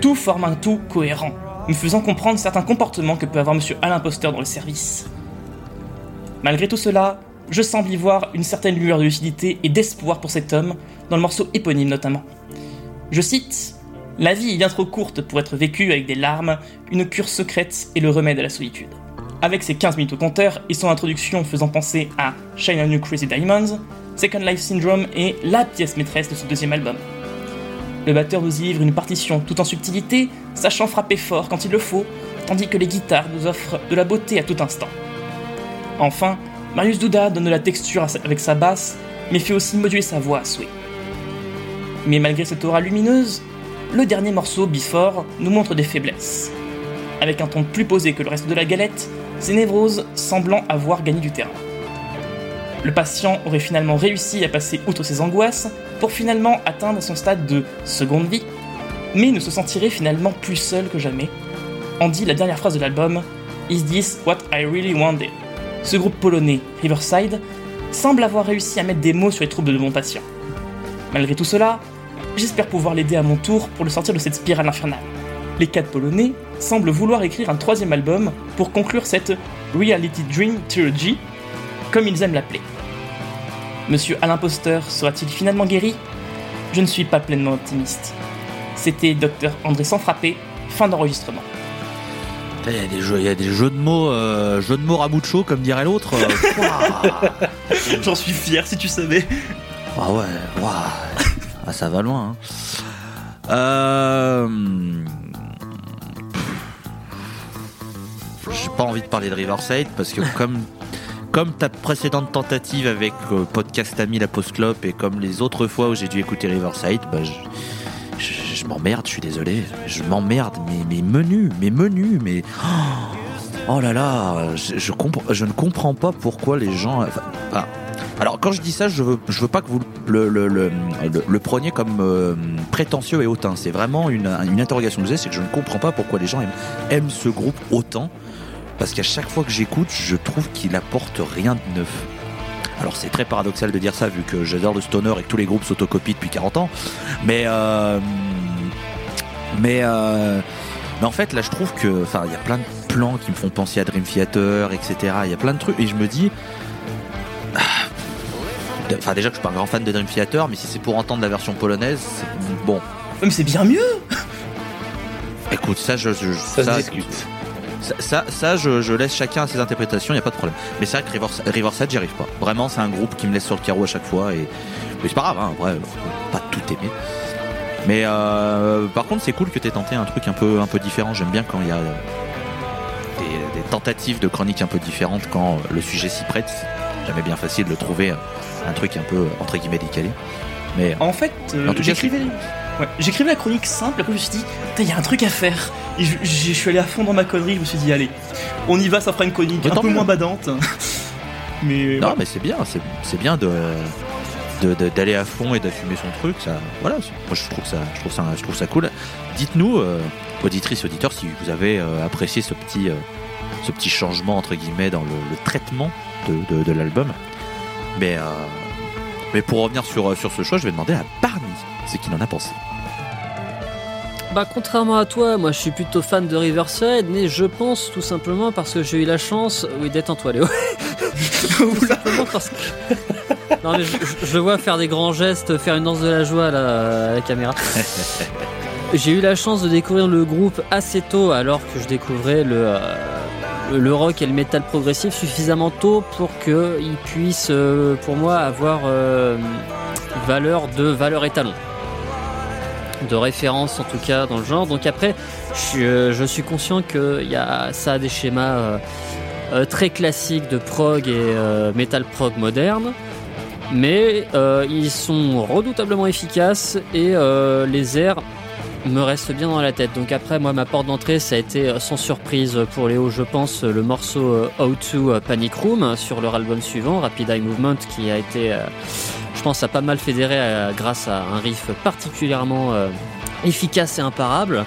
Tout forme un tout cohérent, me faisant comprendre certains comportements que peut avoir Monsieur Alain Poster dans le service. Malgré tout cela, je semble y voir une certaine lueur de lucidité et d'espoir pour cet homme, dans le morceau éponyme notamment. Je cite La vie est bien trop courte pour être vécue avec des larmes, une cure secrète et le remède à la solitude. Avec ses 15 minutes au compteur et son introduction faisant penser à Shine on You Crazy Diamonds, Second Life Syndrome est la pièce maîtresse de ce deuxième album. Le batteur nous y livre une partition tout en subtilité, sachant frapper fort quand il le faut, tandis que les guitares nous offrent de la beauté à tout instant. Enfin, Marius Duda donne de la texture avec sa basse, mais fait aussi moduler sa voix à souhait. Mais malgré cette aura lumineuse, le dernier morceau, Before, nous montre des faiblesses. Avec un ton plus posé que le reste de la galette, ses névroses semblant avoir gagné du terrain. Le patient aurait finalement réussi à passer outre ses angoisses pour finalement atteindre son stade de seconde vie, mais ne se sentirait finalement plus seul que jamais. En dit la dernière phrase de l'album Is this what I really wanted? Ce groupe polonais, Riverside, semble avoir réussi à mettre des mots sur les troubles de mon patient. Malgré tout cela, j'espère pouvoir l'aider à mon tour pour le sortir de cette spirale infernale. Les quatre Polonais semblent vouloir écrire un troisième album pour conclure cette Reality Dream Trilogy, comme ils aiment l'appeler. Monsieur Alain Poster sera-t-il finalement guéri? Je ne suis pas pleinement optimiste. C'était Dr André Sanfrappé, fin d'enregistrement. Il y, a des jeux, il y a des jeux de mots, euh, jeux de mots comme dirait l'autre. euh. J'en suis fier si tu savais. Ah ouais, waouh. Ah, ça va loin. Hein. Euh... J'ai pas envie de parler de Riverside parce que comme comme ta précédente tentative avec euh, Podcast Ami La Post Club et comme les autres fois où j'ai dû écouter Riverside, bah, je, m'emmerde, je suis désolé. Je m'emmerde, mais mes menus, mes menus, mais. Oh là là, je, ne comprends pas pourquoi les gens. ah. Alors quand je dis ça, je veux, veux pas que vous le, preniez comme euh, prétentieux et hautain. C'est vraiment une, interrogation que j'ai, c'est que je ne comprends pas pourquoi les gens aiment, ce groupe autant. Parce qu'à chaque fois que j'écoute, je trouve qu'il apporte rien de neuf. Alors c'est très paradoxal de dire ça vu que j'adore le stoner et tous les groupes s'autocopient depuis 40 ans. Mais euh, mais euh, mais en fait là je trouve que enfin il y a plein de plans qui me font penser à Dream Theater, etc. Il y a plein de trucs et je me dis Enfin déjà que je suis pas un grand fan de Dream Theater, mais si c'est pour entendre la version polonaise, c'est- bon, Mais c'est bien mieux écoute, ça je, je- Ça, ça, se discute. ça, ça, ça, je, je laisse chacun à ses interprétations, il n'y a pas de problème. Mais c'est vrai que Rivers- Riverside, j'y arrive pas. Vraiment, c'est un groupe qui me laisse sur le carreau à chaque fois. Et mais c'est pas grave, hein, faut pas tout aimer. Mais euh, par contre, c'est cool que tu aies tenté un truc un peu, un peu différent. J'aime bien quand il y a euh, des, des tentatives de chroniques un peu différentes quand le sujet s'y prête. Jamais bien facile de trouver un truc un peu, entre guillemets, décalé. Mais En fait, euh, j'écrivais ouais, la chronique simple, après je me suis dit, il y a un truc à faire. Et je, je- je suis allé à fond dans ma connerie, je me suis dit, allez, on y va, ça fera une chronique un peu moins badante. Mais Non, mais c'est bien, c'est bien de d'aller à fond et d'assumer son truc. Ça, voilà, moi je trouve ça, je trouve ça, je trouve ça cool. Dites-nous, euh, auditrices, auditeurs, si vous avez euh, apprécié ce petit, euh, ce petit changement entre guillemets dans le, le traitement de, de- de l'album. Mais euh, mais pour revenir sur sur ce choix, je vais demander à Barney ce qu'il en a pensé. Bah contrairement à toi, moi je suis plutôt fan de Riverside, mais je pense tout simplement parce que j'ai eu la chance, oui détends-toi Léo, tout simplement parce que... Non mais je, je- vois faire des grands gestes, faire une danse de la joie là, à la caméra. J'ai eu la chance de découvrir le groupe assez tôt, alors que je découvrais le, euh, le- rock et le métal progressif suffisamment tôt pour qu'il puisse, euh, pour moi, avoir euh, valeur de valeur étalon de référence en tout cas dans le genre. Donc après, je, suis- euh, suis conscient que y a, ça des schémas très classiques de prog et metal prog moderne. Mais ils sont redoutablement efficaces et les airs me restent bien dans la tête. Donc après, moi, ma porte d'entrée, ça a été euh, sans surprise pour Léo, je pense, le morceau euh, How to euh, Panic Room euh, sur leur album suivant, Rapid Eye Movement, qui a été, euh, je pense, a pas mal fédéré euh, grâce à un riff particulièrement euh, efficace et imparable.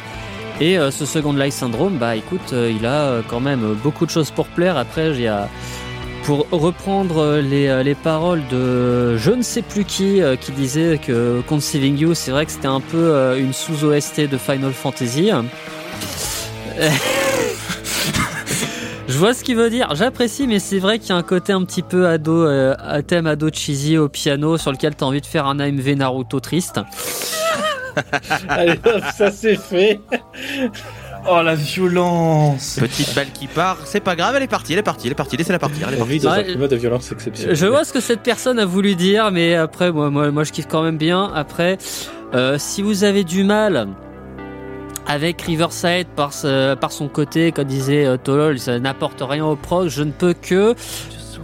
Et euh, ce Second Life Syndrome, bah écoute, euh, il a euh, quand même euh, beaucoup de choses pour plaire. Après, il y a pour reprendre euh, les, euh, les paroles de je ne sais plus qui euh, qui disait que Conceiving You, c'est vrai que c'était un peu une sous-OST de Final Fantasy. Je vois ce qu'il veut dire, j'apprécie, mais c'est vrai qu'il y a un côté un petit peu ado, euh, thème ado cheesy au piano sur lequel t'as envie de faire un AMV Naruto triste. Allez, ça c'est fait. Oh la violence Petite balle qui part, c'est pas grave, elle est partie, elle est partie, elle est partie, laissez-la partir, elle est partie. Ouais. climat de violence exceptionnel. Je vois ce que cette personne a voulu dire, mais après, moi, moi, moi je kiffe quand même bien. Après, euh, si vous avez du mal avec Riverside par, ce- par son côté, comme disait euh, Tolol, ça n'apporte rien au prog, je ne peux que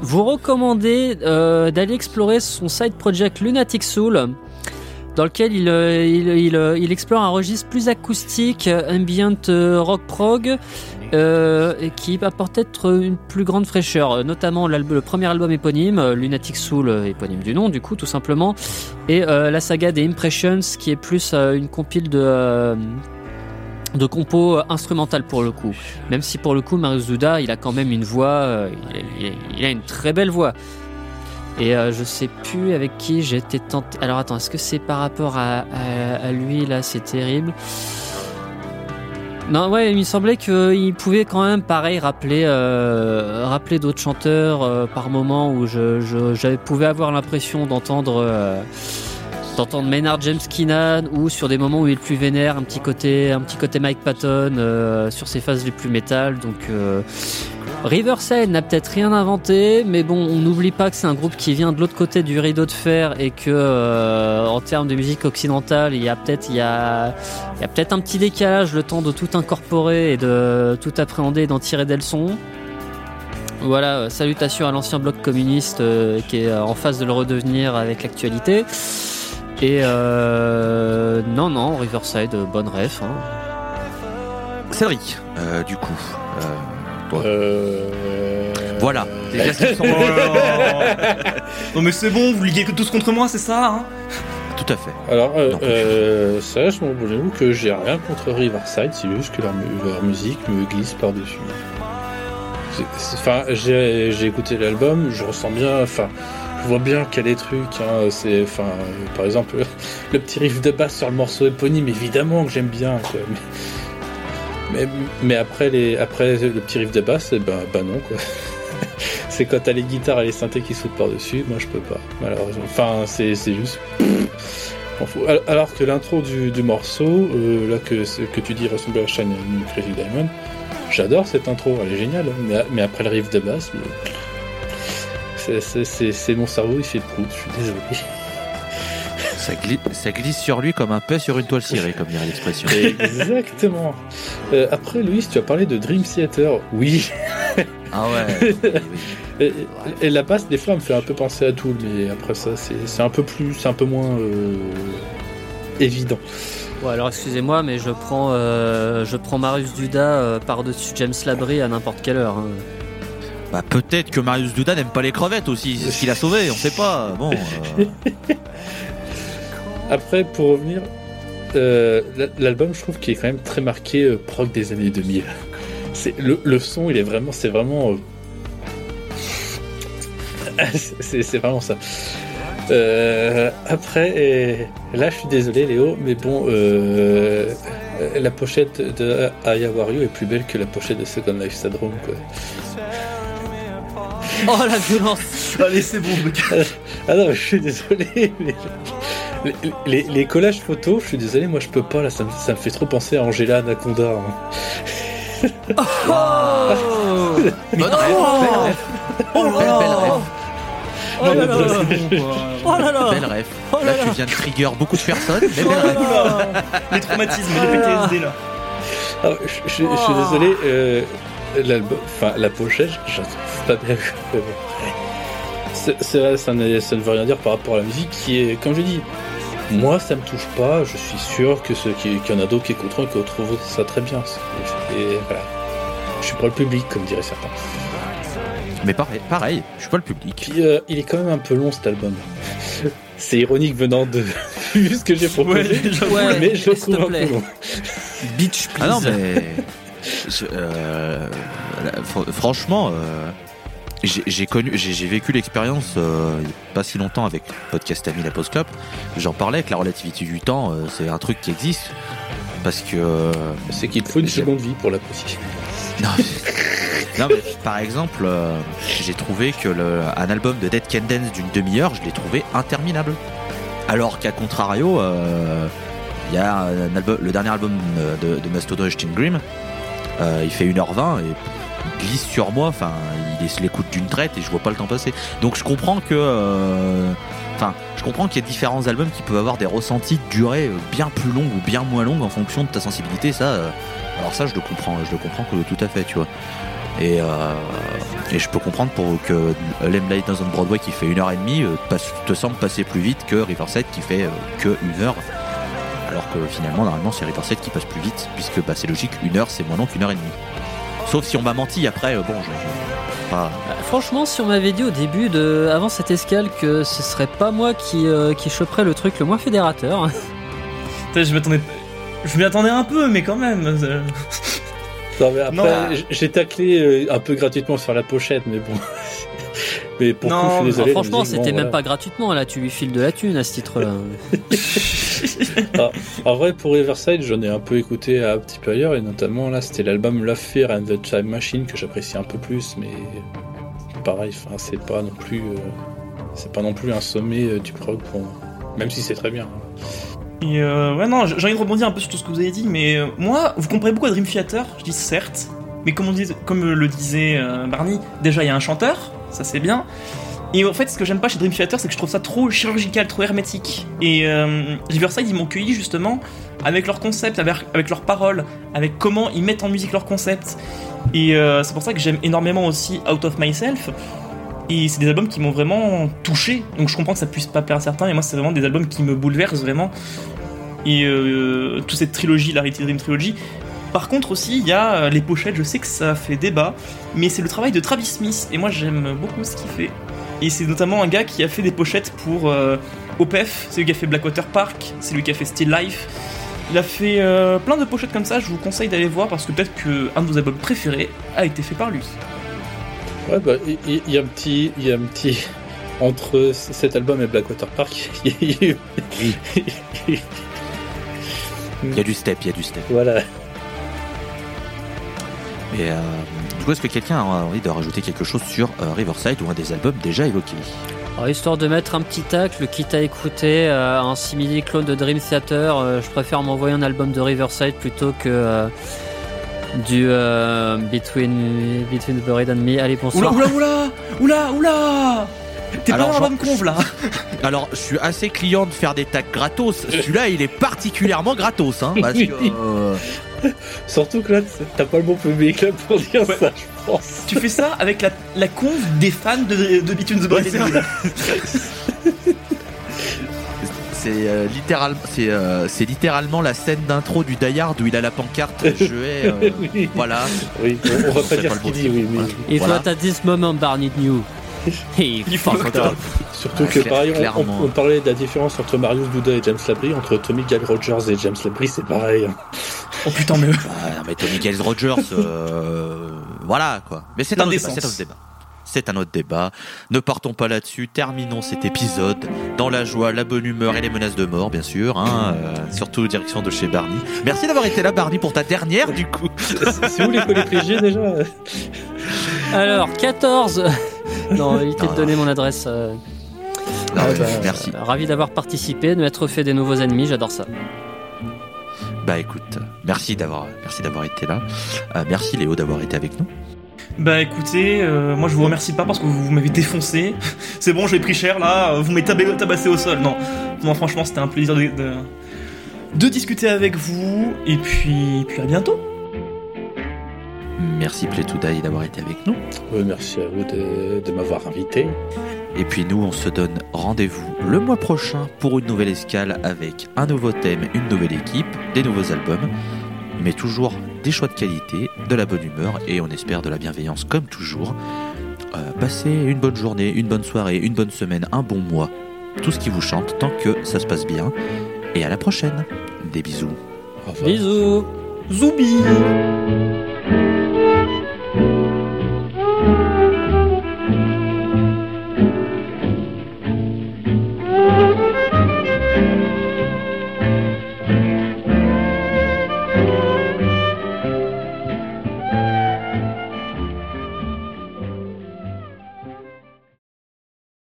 vous recommander euh, d'aller explorer son side project Lunatic Soul dans lequel il, euh, il, euh, il explore un registre plus acoustique, ambient euh, rock prog, qui apporte peut-être une plus grande fraîcheur, notamment le premier album éponyme, Lunatic Soul, éponyme du nom, du coup, tout simplement, et la saga des Impressions, qui est plus une compile de. de compos instrumentales pour le coup. Même si pour le coup, Marius Duda, il a quand même une voix, il a une très belle voix. Et euh, je sais plus avec qui j'étais tenté. Alors attends, est-ce que c'est par rapport à, lui là C'est terrible. Non, ouais, il me semblait qu'il pouvait quand même, pareil, rappeler, euh, rappeler d'autres chanteurs euh, par moment où je, je, pouvais avoir l'impression d'entendre, d'entendre Maynard James Keenan ou sur des moments où il est le plus vénère, un petit côté, un petit côté Mike Patton euh, sur ses phases les plus métal. Donc, euh, Riverside n'a peut-être rien inventé, mais bon, on n'oublie pas que c'est un groupe qui vient de l'autre côté du rideau de fer et que euh, en termes de musique occidentale, il y a peut-être un petit décalage, le temps de tout incorporer et de tout appréhender et d'en tirer des leçons. Voilà, salutations à l'ancien bloc communiste qui est en phase de le redevenir avec l'actualité. Et euh, non, non, Riverside, euh, bonne ref. Hein. Cédric, euh, du coup. euh, Euh... voilà. Les gestes sont- Non mais c'est bon, vous liguez que tous contre moi, c'est ça hein? Tout à fait. Alors, euh, Non. euh, sérieusement, voulez-vous que j'ai rien contre Riverside, c'est juste que leur, leur musique me glisse par-dessus. Enfin, j'ai j'ai écouté l'album, je ressens bien, enfin, je vois bien qu'il y a des trucs, hein, c'est, enfin, par exemple, le petit riff de basse sur le morceau éponyme, évidemment que j'aime bien, mais, mais, après, les, après le petit riff de basse, eh ben, bah non, c'est quand t'as les guitares et les synthés qui sautent par-dessus, moi je peux pas, malheureusement. Enfin, c'est c'est juste. Alors que l'intro du, morceau, euh, là que, que tu dis ressemble à Shine Crazy Diamond, j'adore cette intro, elle est géniale. Mais, après le riff de basse, c'est- mon cerveau, il fait prout, je suis désolé. Ça, gli- ça glisse sur lui comme un peu sur une toile cirée, comme dirait l'expression. Exactement. Euh, après, Louis, tu as parlé de Dream Theater. Oui. Ah ouais. oui, oui. Et, et la basse, des fois, elle me fait un peu penser à Tool, mais après ça, c'est un peu plus, c'est un peu moins euh, évident. Bon, alors excusez-moi, mais je prends, euh, je prends Marius Duda euh, par-dessus James Labrie à n'importe quelle heure. hein. Bah peut-être que Marius Duda n'aime pas les crevettes aussi, ce qu'il a sauvé, on sait pas. Bon. euh, Après, pour revenir, euh, l'album, je trouve qu'il est quand même très marqué euh, prog des années 2000. C'est le, le son, il est vraiment, c'est vraiment, euh, c'est vraiment ça. Après, là, je suis désolé, Léo, mais bon, la pochette de Aya Wario est plus belle que la pochette de Second Life Syndrome. Quoi. Oh la violence Allez, c'est bon, mec. Ah non, je suis désolé. mais les, les- les collages photos, je suis désolé, moi je peux pas là, ça me, ça me fait trop penser à Angela Anaconda. hein. Bonne rêve, belle rêve, Oh là belle, belle là rêve, Oh là là là, c'est bon, quoi. Oh là là belle rêve. Oh là Là là tu viens de trigger beaucoup de personnes, mais Oh belle là rêve. là Les traumatismes, les PTSD là. Ah, je, je- je suis Oh. désolé, euh, enfin la pochette, je la trouve pas bien. C'est vrai, ça, ne veut rien dire par rapport à la musique qui est, comme je dis, moi ça me touche pas, je suis sûr que ceux qui, qu'il y en a d'autres qui écouteront et qui trouveront ça très bien. Et voilà. Je suis pas le public, comme diraient certains. Mais pareil, pareil, je suis pas le public. Puis euh, il est quand même un peu long cet album. C'est ironique venant de ce que j'ai proposé, Ouais, j'avoue. Ouais, mais je le trouve un peu long. Bitch, please. Ah non mais je- euh, la- fr- franchement, euh, j'ai connu, j'ai vécu l'expérience euh, pas si longtemps avec podcast Ami la Post Club. J'en parlais que la relativité du temps, c'est un truc qui existe parce que C'est qu'il faut une seconde vie pour l'apprécier. non, non, mais par exemple, j'ai trouvé que le, un album de Dead Can Dance d'une demi-heure, je l'ai trouvé interminable. Alors qu'à contrario, il y a un album, le dernier album de, de Mastodon et Sting Grim, euh, il fait 1h20 et glisse sur moi, enfin, il est- l'écoute d'une traite et je vois pas le temps passer. Donc je comprends que. euh, je comprends qu'il y a différents albums qui peuvent avoir des ressentis de durée euh, bien plus longue ou bien moins longue en fonction de ta sensibilité. Ça, alors ça, je le comprends, je le comprends que tout à fait, tu vois. Et, je peux comprendre pour que Limelight on Broadway qui fait une heure et demie te semble passer plus vite que Riverside qui fait que une heure. Alors que finalement, normalement, c'est Riverside qui passe plus vite, puisque bah, c'est logique, une heure c'est moins long qu'une heure et demie. Sauf si on m'a menti après, euh, bon, je, je- pas. Bah, Franchement, si on m'avait dit au début, de, avant cette escale, que ce serait pas moi qui, euh, qui choperais le truc le moins fédérateur, Putain, je m'attendais. Je m'y attendais un peu, mais quand même. euh, Non, mais après, j'ai taclé euh, un peu gratuitement sur la pochette, mais bon. mais pour Non, coup, je suis désolé. Franchement, c'était bon, même voilà. pas gratuitement, là, tu lui files de la thune à ce titre-là. En vrai, pour Riverside, j'en ai un peu écouté un petit peu ailleurs, et notamment là, c'était l'album Love Fear and the Time Machine que j'apprécie un peu plus, mais pareil, c'est pas non plus, euh, c'est pas non plus un sommet euh, du prog pour moi. Même si c'est très bien. euh, ouais, non, j'ai envie de rebondir un peu sur tout ce que vous avez dit, mais moi, vous comparez beaucoup à Dream Theater, je dis certes, Mais comme, on comme le disait Barney, déjà il y a un chanteur, ça c'est bien. Et en fait, ce que j'aime pas chez Dream Theater, c'est que je trouve ça trop chirurgical, trop hermétique. Et euh, Riverside, ils m'ont cueilli justement avec leur concept, avec, leurs paroles, avec comment ils mettent en musique leur concept. Et euh, c'est pour ça que j'aime énormément aussi Out of Myself. Et c'est des albums qui m'ont vraiment touché. Donc je comprends que ça puisse pas plaire à certains, mais moi c'est vraiment des albums qui me bouleversent vraiment. Et euh, toute cette trilogie, la Reality Dream Trilogy. Par contre aussi, il y a euh, les pochettes, je sais que ça fait débat, mais c'est le travail de Travis Smith, et moi j'aime beaucoup ce qu'il fait. Et c'est notamment un gars qui a fait des pochettes pour euh, OPEF, c'est lui qui a fait Blackwater Park, c'est lui qui a fait Still Life. Il a fait euh, plein de pochettes comme ça, je vous conseille d'aller voir parce que peut-être qu'un de vos albums préférés a été fait par lui. Ouais, bah, il y, a un petit, il y a un petit entre cet album et Blackwater Park. il y a eu- Il y a du step, il y a du step. voilà. Et euh, est-ce que quelqu'un a envie de rajouter quelque chose sur euh, Riverside ou un des albums déjà évoqués? Alors, histoire de mettre un petit tacle, quitte à écouter euh, un simili clone de Dream Theater, euh, je préfère m'envoyer un album de Riverside plutôt que euh, du euh, Between, Between the Buried and Me. Allez, Oula, bonsoir. oula, oula Oula, oula T'es pas dans Jean- l'album conve là Alors, je suis assez client de faire des tags gratos. Celui-là, il est particulièrement gratos, hein, parce que, euh, Surtout que là, t'as pas le bon public là pour dire Ouais. ça, je pense. Tu fais ça avec la, la conve des fans de, de Ouais, c'est Me. c'est euh, littéral, c'est euh, c'est littéralement la scène d'intro du Die Hard où il a la pancarte. Je hais, euh, oui. voilà. Oui, on, on va pas dire ce le qu'il dit, oui, mais Voilà. If Voilà. at this moment Barney knew. He Il fucked fucked up. up. surtout que clair- pareil, on- clairement. on, on parlait de la différence entre Marius Bouda et James Labrie, entre Tommy Gale Rogers et James Labrie, c'est pareil. Oh putain, mais. Ah, non, mais Tony Giles Rogers, euh, voilà quoi. Mais c'est un, autre débat, c'est un autre débat. C'est un autre débat. Ne partons pas là-dessus. Terminons cet épisode dans la joie, la bonne humeur et les menaces de mort, bien sûr. Hein, euh, surtout direction de chez Barney. Merci d'avoir été là, Barney, pour ta dernière, du coup. C'est où les collégiens déjà Alors, 14 Non, évitez de Ah. donner mon adresse. euh, Ah ouais, bah, merci. euh, ravi d'avoir participé, de m'être fait des nouveaux ennemis, j'adore ça. Bah écoute, merci d'avoir, merci d'avoir été là. Euh, merci Léo d'avoir été avec nous. Bah écoutez, euh, moi je vous remercie pas parce que vous, vous m'avez défoncé. C'est bon, j'ai pris cher là, euh, vous m'avez tab- tabassé au sol. Non, non franchement, c'était un plaisir de, de, de discuter avec vous. Et puis, puis à bientôt. Merci Die d'avoir été avec nous. Merci à vous de, de m'avoir invité. Et puis nous, on se donne rendez-vous le mois prochain pour une nouvelle escale avec un nouveau thème, une nouvelle équipe, des nouveaux albums, mais toujours des choix de qualité, de la bonne humeur et on espère de la bienveillance comme toujours. Euh, passez une bonne journée, une bonne soirée, une bonne semaine, un bon mois, tout ce qui vous chante tant que ça se passe bien. Et à la prochaine. Des bisous. Au revoir. Bisous Zoubi